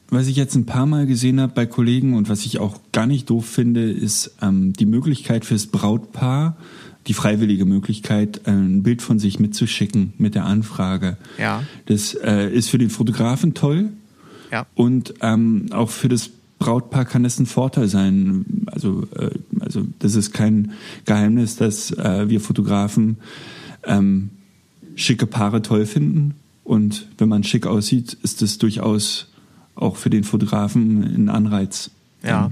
[SPEAKER 2] was ich jetzt ein paar Mal gesehen habe bei Kollegen und was ich auch gar nicht doof finde, ist ähm, die Möglichkeit fürs Brautpaar, die freiwillige Möglichkeit, äh, ein Bild von sich mitzuschicken mit der Anfrage.
[SPEAKER 1] Ja.
[SPEAKER 2] Das äh, ist für den Fotografen toll.
[SPEAKER 1] Ja.
[SPEAKER 2] Und ähm, auch für das Brautpaar kann das ein Vorteil sein. Also, äh, also das ist kein Geheimnis, dass äh, wir Fotografen ähm, schicke Paare toll finden. Und wenn man schick aussieht, ist es durchaus auch für den Fotografen ein Anreiz.
[SPEAKER 1] Ja.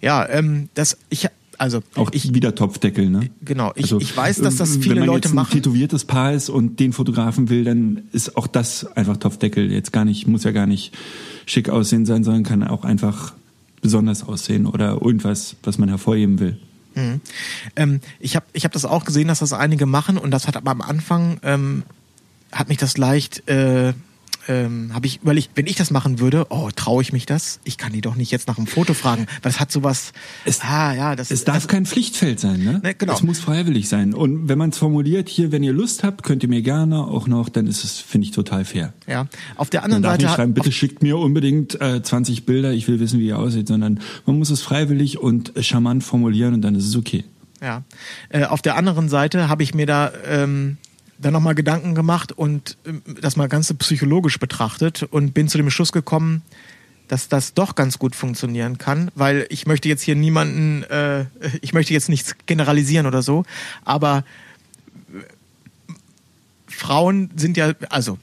[SPEAKER 1] Ja, ähm, das, ich, also
[SPEAKER 2] auch
[SPEAKER 1] ich,
[SPEAKER 2] wieder Topfdeckel, ne?
[SPEAKER 1] Genau, ich, also, ich weiß, dass das viele
[SPEAKER 2] wenn man
[SPEAKER 1] Leute
[SPEAKER 2] jetzt ein
[SPEAKER 1] machen.
[SPEAKER 2] tätowiertes Paar ist und den Fotografen will, dann ist auch das einfach Topfdeckel. Jetzt gar nicht, muss ja gar nicht schick aussehen sein, sondern kann auch einfach besonders aussehen oder irgendwas, was man hervorheben will.
[SPEAKER 1] Mhm. Ähm, ich habe ich hab das auch gesehen, dass das einige machen und das hat aber am Anfang ähm, hat mich das leicht äh, ähm, habe ich überlegt, wenn ich das machen würde, oh, traue ich mich das? Ich kann die doch nicht jetzt nach einem Foto fragen, weil es hat sowas.
[SPEAKER 2] Es, ah, ja, das, es darf das, kein Pflichtfeld sein, ne? ne genau. Es muss freiwillig sein. Und wenn man es formuliert, hier, wenn ihr Lust habt, könnt ihr mir gerne auch noch, dann ist es, finde ich, total fair.
[SPEAKER 1] Ja. Auf der anderen
[SPEAKER 2] man
[SPEAKER 1] Seite.
[SPEAKER 2] Nicht schreiben, bitte schickt mir unbedingt äh, 20 Bilder, ich will wissen, wie ihr aussieht, sondern man muss es freiwillig und charmant formulieren und dann ist es okay.
[SPEAKER 1] Ja. Äh, auf der anderen Seite habe ich mir da ähm, dann nochmal Gedanken gemacht und ähm, das mal ganz psychologisch betrachtet und bin zu dem Schluss gekommen, dass das doch ganz gut funktionieren kann, weil ich möchte jetzt hier niemanden, äh, ich möchte jetzt nichts generalisieren oder so, aber äh, Frauen sind ja, also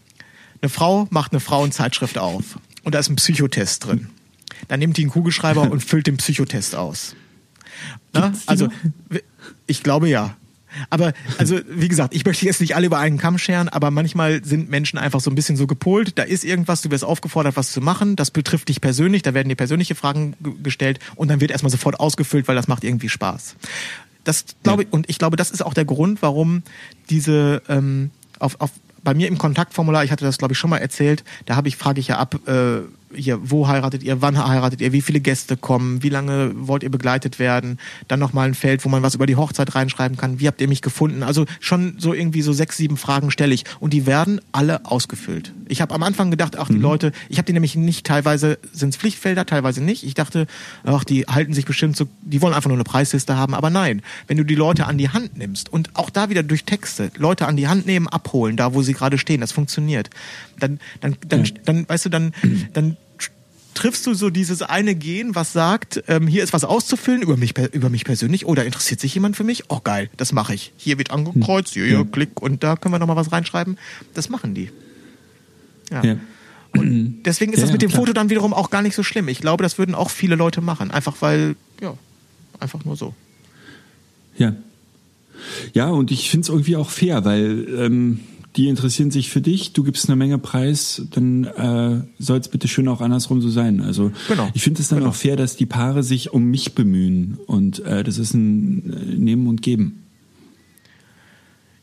[SPEAKER 1] eine Frau macht eine Frauenzeitschrift auf und da ist ein Psychotest drin. Dann nimmt die einen Kugelschreiber [laughs] und füllt den Psychotest aus. Na? Also ich glaube ja. Aber also wie gesagt, ich möchte jetzt nicht alle über einen Kamm scheren, aber manchmal sind Menschen einfach so ein bisschen so gepolt. Da ist irgendwas, du wirst aufgefordert, was zu machen. Das betrifft dich persönlich. Da werden dir persönliche Fragen gestellt und dann wird erstmal sofort ausgefüllt, weil das macht irgendwie Spaß. Das glaube ja. ich und ich glaube, das ist auch der Grund, warum diese ähm, auf, auf bei mir im Kontaktformular, ich hatte das glaube ich schon mal erzählt, da habe ich frage ich ja ab. Äh, hier, wo heiratet ihr, wann heiratet ihr, wie viele Gäste kommen, wie lange wollt ihr begleitet werden, dann nochmal ein Feld, wo man was über die Hochzeit reinschreiben kann, wie habt ihr mich gefunden, also schon so irgendwie so sechs, sieben Fragen stelle ich. Und die werden alle ausgefüllt. Ich habe am Anfang gedacht, ach die mhm. Leute, ich habe die nämlich nicht, teilweise sind es Pflichtfelder, teilweise nicht, ich dachte, ach die halten sich bestimmt so, die wollen einfach nur eine Preisliste haben, aber nein, wenn du die Leute an die Hand nimmst und auch da wieder durch Texte, Leute an die Hand nehmen, abholen, da wo sie gerade stehen, das funktioniert, dann, dann, dann, ja. dann, weißt du, dann, dann triffst du so dieses eine Gen, was sagt, ähm, hier ist was auszufüllen über mich, über mich persönlich oder interessiert sich jemand für mich? Oh geil, das mache ich. Hier wird angekreuzt, hier, hier, hm. klick und da können wir nochmal was reinschreiben. Das machen die. Ja. ja. Und deswegen ist ja, das mit dem klar. Foto dann wiederum auch gar nicht so schlimm. Ich glaube, das würden auch viele Leute machen. Einfach weil, ja, einfach nur so.
[SPEAKER 2] Ja. Ja, und ich finde es irgendwie auch fair, weil ähm, die interessieren sich für dich, du gibst eine Menge Preis, dann äh, soll es bitte schön auch andersrum so sein. Also genau. ich finde es dann genau. auch fair, dass die Paare sich um mich bemühen und äh, das ist ein äh, Nehmen und Geben.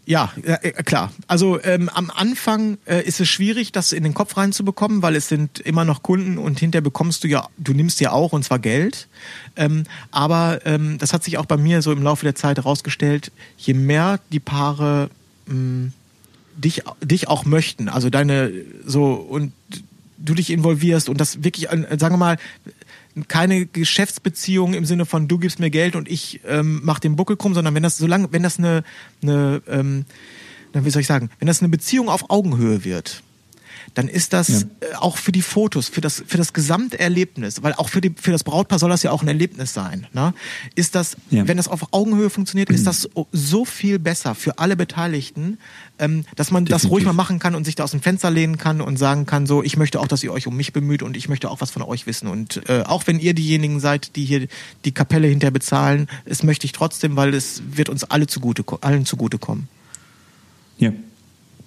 [SPEAKER 1] Ja, äh, klar. Also ähm, am Anfang äh, ist es schwierig, das in den Kopf reinzubekommen, weil es sind immer noch Kunden und hinterher bekommst du ja, du nimmst ja auch und zwar Geld. Ähm, aber ähm, das hat sich auch bei mir so im Laufe der Zeit herausgestellt, je mehr die Paare mh, mm, dich, dich auch möchten, also deine so und du dich involvierst und das wirklich, sagen wir mal, keine Geschäftsbeziehung im Sinne von du gibst mir Geld und ich ähm, mach den Buckel krumm, sondern wenn das solange, wenn das eine, eine ähm, wie soll ich sagen, wenn das eine Beziehung auf Augenhöhe wird, dann ist das ja. Äh, auch für die Fotos, für das, für das Gesamterlebnis, weil auch für, die, für das Brautpaar soll das ja auch ein Erlebnis sein. Ne? Ist das, ja. wenn das auf Augenhöhe funktioniert, ist das so viel besser für alle Beteiligten, ähm, dass man Definitiv. das ruhig mal machen kann und sich da aus dem Fenster lehnen kann und sagen kann, so, ich möchte auch, dass ihr euch um mich bemüht und ich möchte auch was von euch wissen. Und äh, auch wenn ihr diejenigen seid, die hier die Kapelle hinterher bezahlen, es möchte ich trotzdem, weil es wird uns alle zugute, allen zugutekommen.
[SPEAKER 2] Ja.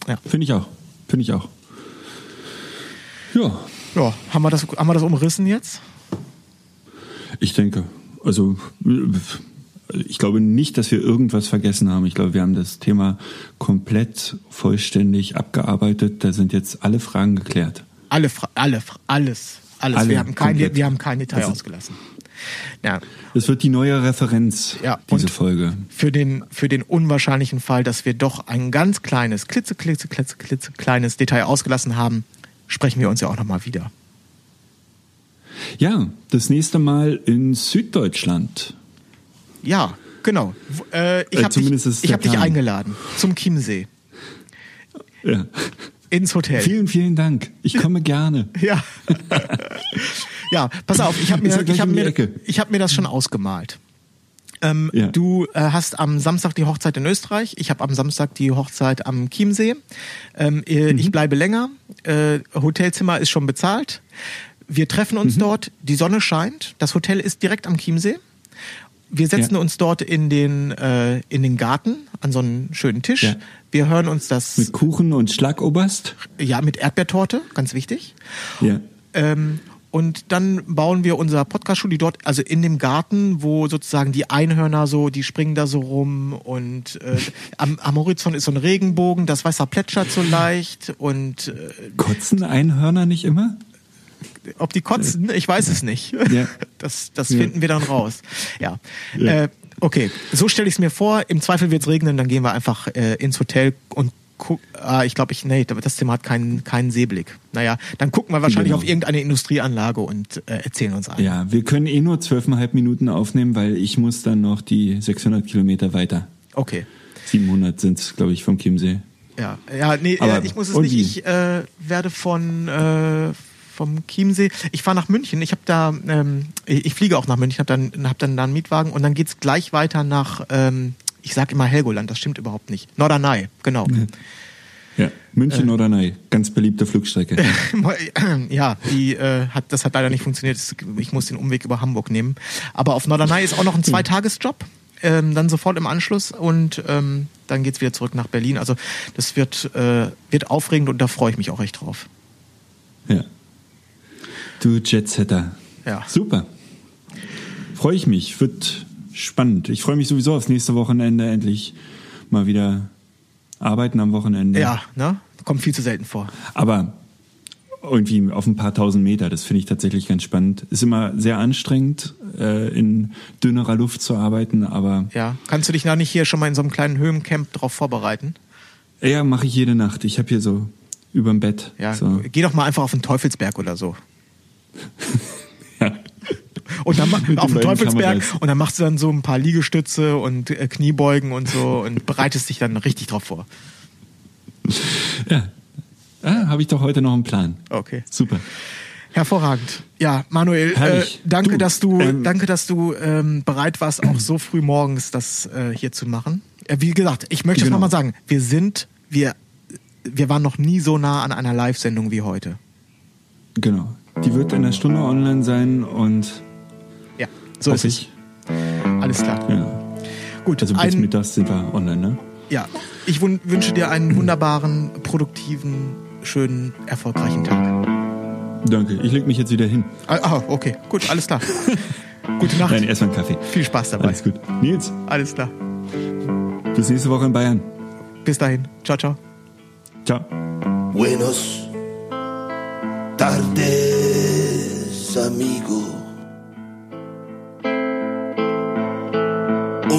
[SPEAKER 2] ja. Finde ich auch. Finde ich auch. Ja.
[SPEAKER 1] Ja, haben wir das, haben wir das umrissen jetzt?
[SPEAKER 2] Ich denke. Also, ich glaube nicht, dass wir irgendwas vergessen haben. Ich glaube, wir haben das Thema komplett vollständig abgearbeitet. Da sind jetzt alle Fragen geklärt.
[SPEAKER 1] Alle, alle, alles, alles. Alle wir, haben kein, wir haben kein Detail also, ausgelassen.
[SPEAKER 2] Ja. Das wird die neue Referenz, ja, diese Folge.
[SPEAKER 1] Für den, für den unwahrscheinlichen Fall, dass wir doch ein ganz kleines, klitze, klitze, klitze, klitze kleines Detail ausgelassen haben, sprechen wir uns ja auch nochmal wieder.
[SPEAKER 2] Ja, das nächste Mal in Süddeutschland.
[SPEAKER 1] Ja, genau. Äh, ich habe dich, hab dich eingeladen zum Chiemsee.
[SPEAKER 2] Ja.
[SPEAKER 1] Ins Hotel.
[SPEAKER 2] Vielen, vielen Dank. Ich komme gerne. [laughs]
[SPEAKER 1] Ja. ja, pass auf, ich habe mir, ich hab mir, hab mir das schon ausgemalt. Ähm,
[SPEAKER 2] Ja.
[SPEAKER 1] Du äh, hast am Samstag die Hochzeit in Österreich. Ich habe am Samstag die Hochzeit am Chiemsee. Ähm, äh,
[SPEAKER 2] Mhm.
[SPEAKER 1] Ich bleibe länger. Äh, Hotelzimmer ist schon bezahlt. Wir treffen
[SPEAKER 2] Mhm.
[SPEAKER 1] uns dort. Die Sonne scheint. Das Hotel ist direkt am Chiemsee. Wir setzen
[SPEAKER 2] Ja.
[SPEAKER 1] uns dort in den, äh, in den Garten an so einen schönen Tisch.
[SPEAKER 2] Ja.
[SPEAKER 1] Wir hören uns das
[SPEAKER 2] Mit Kuchen und Schlagoberst?
[SPEAKER 1] ja mit Erdbeertorte, ganz wichtig.
[SPEAKER 2] Ja.
[SPEAKER 1] Ähm, und dann bauen wir unser Podcast-Studio dort, also in dem Garten, wo sozusagen die Einhörner so, die springen da so rum und äh, [laughs] am, am Horizont ist so ein Regenbogen, das Wasser plätschert so leicht und äh,
[SPEAKER 2] Kotzen Einhörner nicht immer?
[SPEAKER 1] ob die kotzen, ich weiß es nicht.
[SPEAKER 2] Ja. [laughs]
[SPEAKER 1] Das, das
[SPEAKER 2] Ja.
[SPEAKER 1] finden wir dann raus. Ja.
[SPEAKER 2] Ja.
[SPEAKER 1] Äh, okay, so stelle ich es mir vor. Im Zweifel wird es regnen, dann gehen wir einfach äh, ins Hotel und ah, ich glaube, ich, nee, das Zimmer hat keinen, keinen Seeblick. Naja, dann gucken wir wahrscheinlich
[SPEAKER 2] Genau.
[SPEAKER 1] auf irgendeine Industrieanlage und äh, erzählen uns ein.
[SPEAKER 2] Ja, wir können eh nur zwölfeinhalb Minuten aufnehmen, weil ich muss dann noch die 600 Kilometer weiter.
[SPEAKER 1] Okay.
[SPEAKER 2] 700 sind es, glaube ich, vom Chiemsee.
[SPEAKER 1] Ja, ja, nee,
[SPEAKER 2] Aber-
[SPEAKER 1] äh, ich muss es nicht. Ich äh, werde von äh, vom Chiemsee. Ich fahre nach München. Ich habe da, ähm, ich fliege auch nach München. Habe dann, hab dann da einen Mietwagen und dann geht's gleich weiter nach. Ähm, ich sag immer Helgoland. Das stimmt überhaupt nicht. Norderney, genau.
[SPEAKER 2] Ja, München oder nein, ganz beliebte Flugstrecke. [laughs]
[SPEAKER 1] ja, die äh, hat, das hat leider nicht funktioniert. Ich muss den Umweg über Hamburg nehmen. Aber auf Norderney ist auch noch ein Zweitagesjob. Ähm, dann sofort im Anschluss und ähm, dann geht's wieder zurück nach Berlin. Also das wird, äh, wird aufregend und da freue ich mich auch echt drauf.
[SPEAKER 2] Ja. Du Jetsetter.
[SPEAKER 1] Ja.
[SPEAKER 2] Super. Freue ich mich. Wird spannend. Ich freue mich sowieso aufs nächste Wochenende endlich mal wieder arbeiten am Wochenende.
[SPEAKER 1] Ja, ne? Kommt viel zu selten vor.
[SPEAKER 2] Aber irgendwie auf ein paar tausend Meter, das finde ich tatsächlich ganz spannend. Ist immer sehr anstrengend, äh, in dünnerer Luft zu arbeiten, aber
[SPEAKER 1] Ja. Kannst du dich da nicht hier schon mal in so einem kleinen Höhencamp drauf vorbereiten?
[SPEAKER 2] ja, mache ich jede Nacht. Ich habe hier so überm Bett.
[SPEAKER 1] Ja.
[SPEAKER 2] So.
[SPEAKER 1] Geh doch mal einfach auf den Teufelsberg oder so. [laughs] Und dann auf
[SPEAKER 2] beiden
[SPEAKER 1] Teufelsberg und dann machst du dann so ein paar Liegestütze und äh, Kniebeugen und so und bereitest dich dann richtig drauf vor.
[SPEAKER 2] ja. Ah, habe ich doch heute noch einen Plan.
[SPEAKER 1] Okay.
[SPEAKER 2] Super.
[SPEAKER 1] Hervorragend. Ja, Manuel, äh, danke,
[SPEAKER 2] Du,
[SPEAKER 1] dass du,
[SPEAKER 2] ähm,
[SPEAKER 1] danke, dass du ähm, bereit warst, auch so früh morgens das äh, hier zu machen. Äh, wie gesagt, ich möchte es
[SPEAKER 2] Genau.
[SPEAKER 1] nochmal sagen. Wir sind, wir, wir waren noch nie so nah an einer Live-Sendung wie heute.
[SPEAKER 2] Genau. Die wird in einer Stunde online sein und
[SPEAKER 1] So ist
[SPEAKER 2] hoffe
[SPEAKER 1] es.
[SPEAKER 2] ich.
[SPEAKER 1] Alles klar.
[SPEAKER 2] Ja.
[SPEAKER 1] Gut,
[SPEAKER 2] Also bis
[SPEAKER 1] ein,
[SPEAKER 2] mittags sind wir online, ne?
[SPEAKER 1] ja, ich wünsche dir einen wunderbaren, produktiven, schönen, erfolgreichen Tag.
[SPEAKER 2] Danke. Ich leg mich jetzt wieder hin.
[SPEAKER 1] Ah, ah, okay, gut, alles klar. [laughs] Gute Nacht.
[SPEAKER 2] Nein, erstmal einen Kaffee.
[SPEAKER 1] Viel Spaß dabei.
[SPEAKER 2] Alles gut. Nils,
[SPEAKER 1] Alles klar.
[SPEAKER 2] bis nächste Woche in Bayern.
[SPEAKER 1] Bis dahin. Ciao, ciao.
[SPEAKER 2] Ciao.
[SPEAKER 3] Buenos tardes, amigo.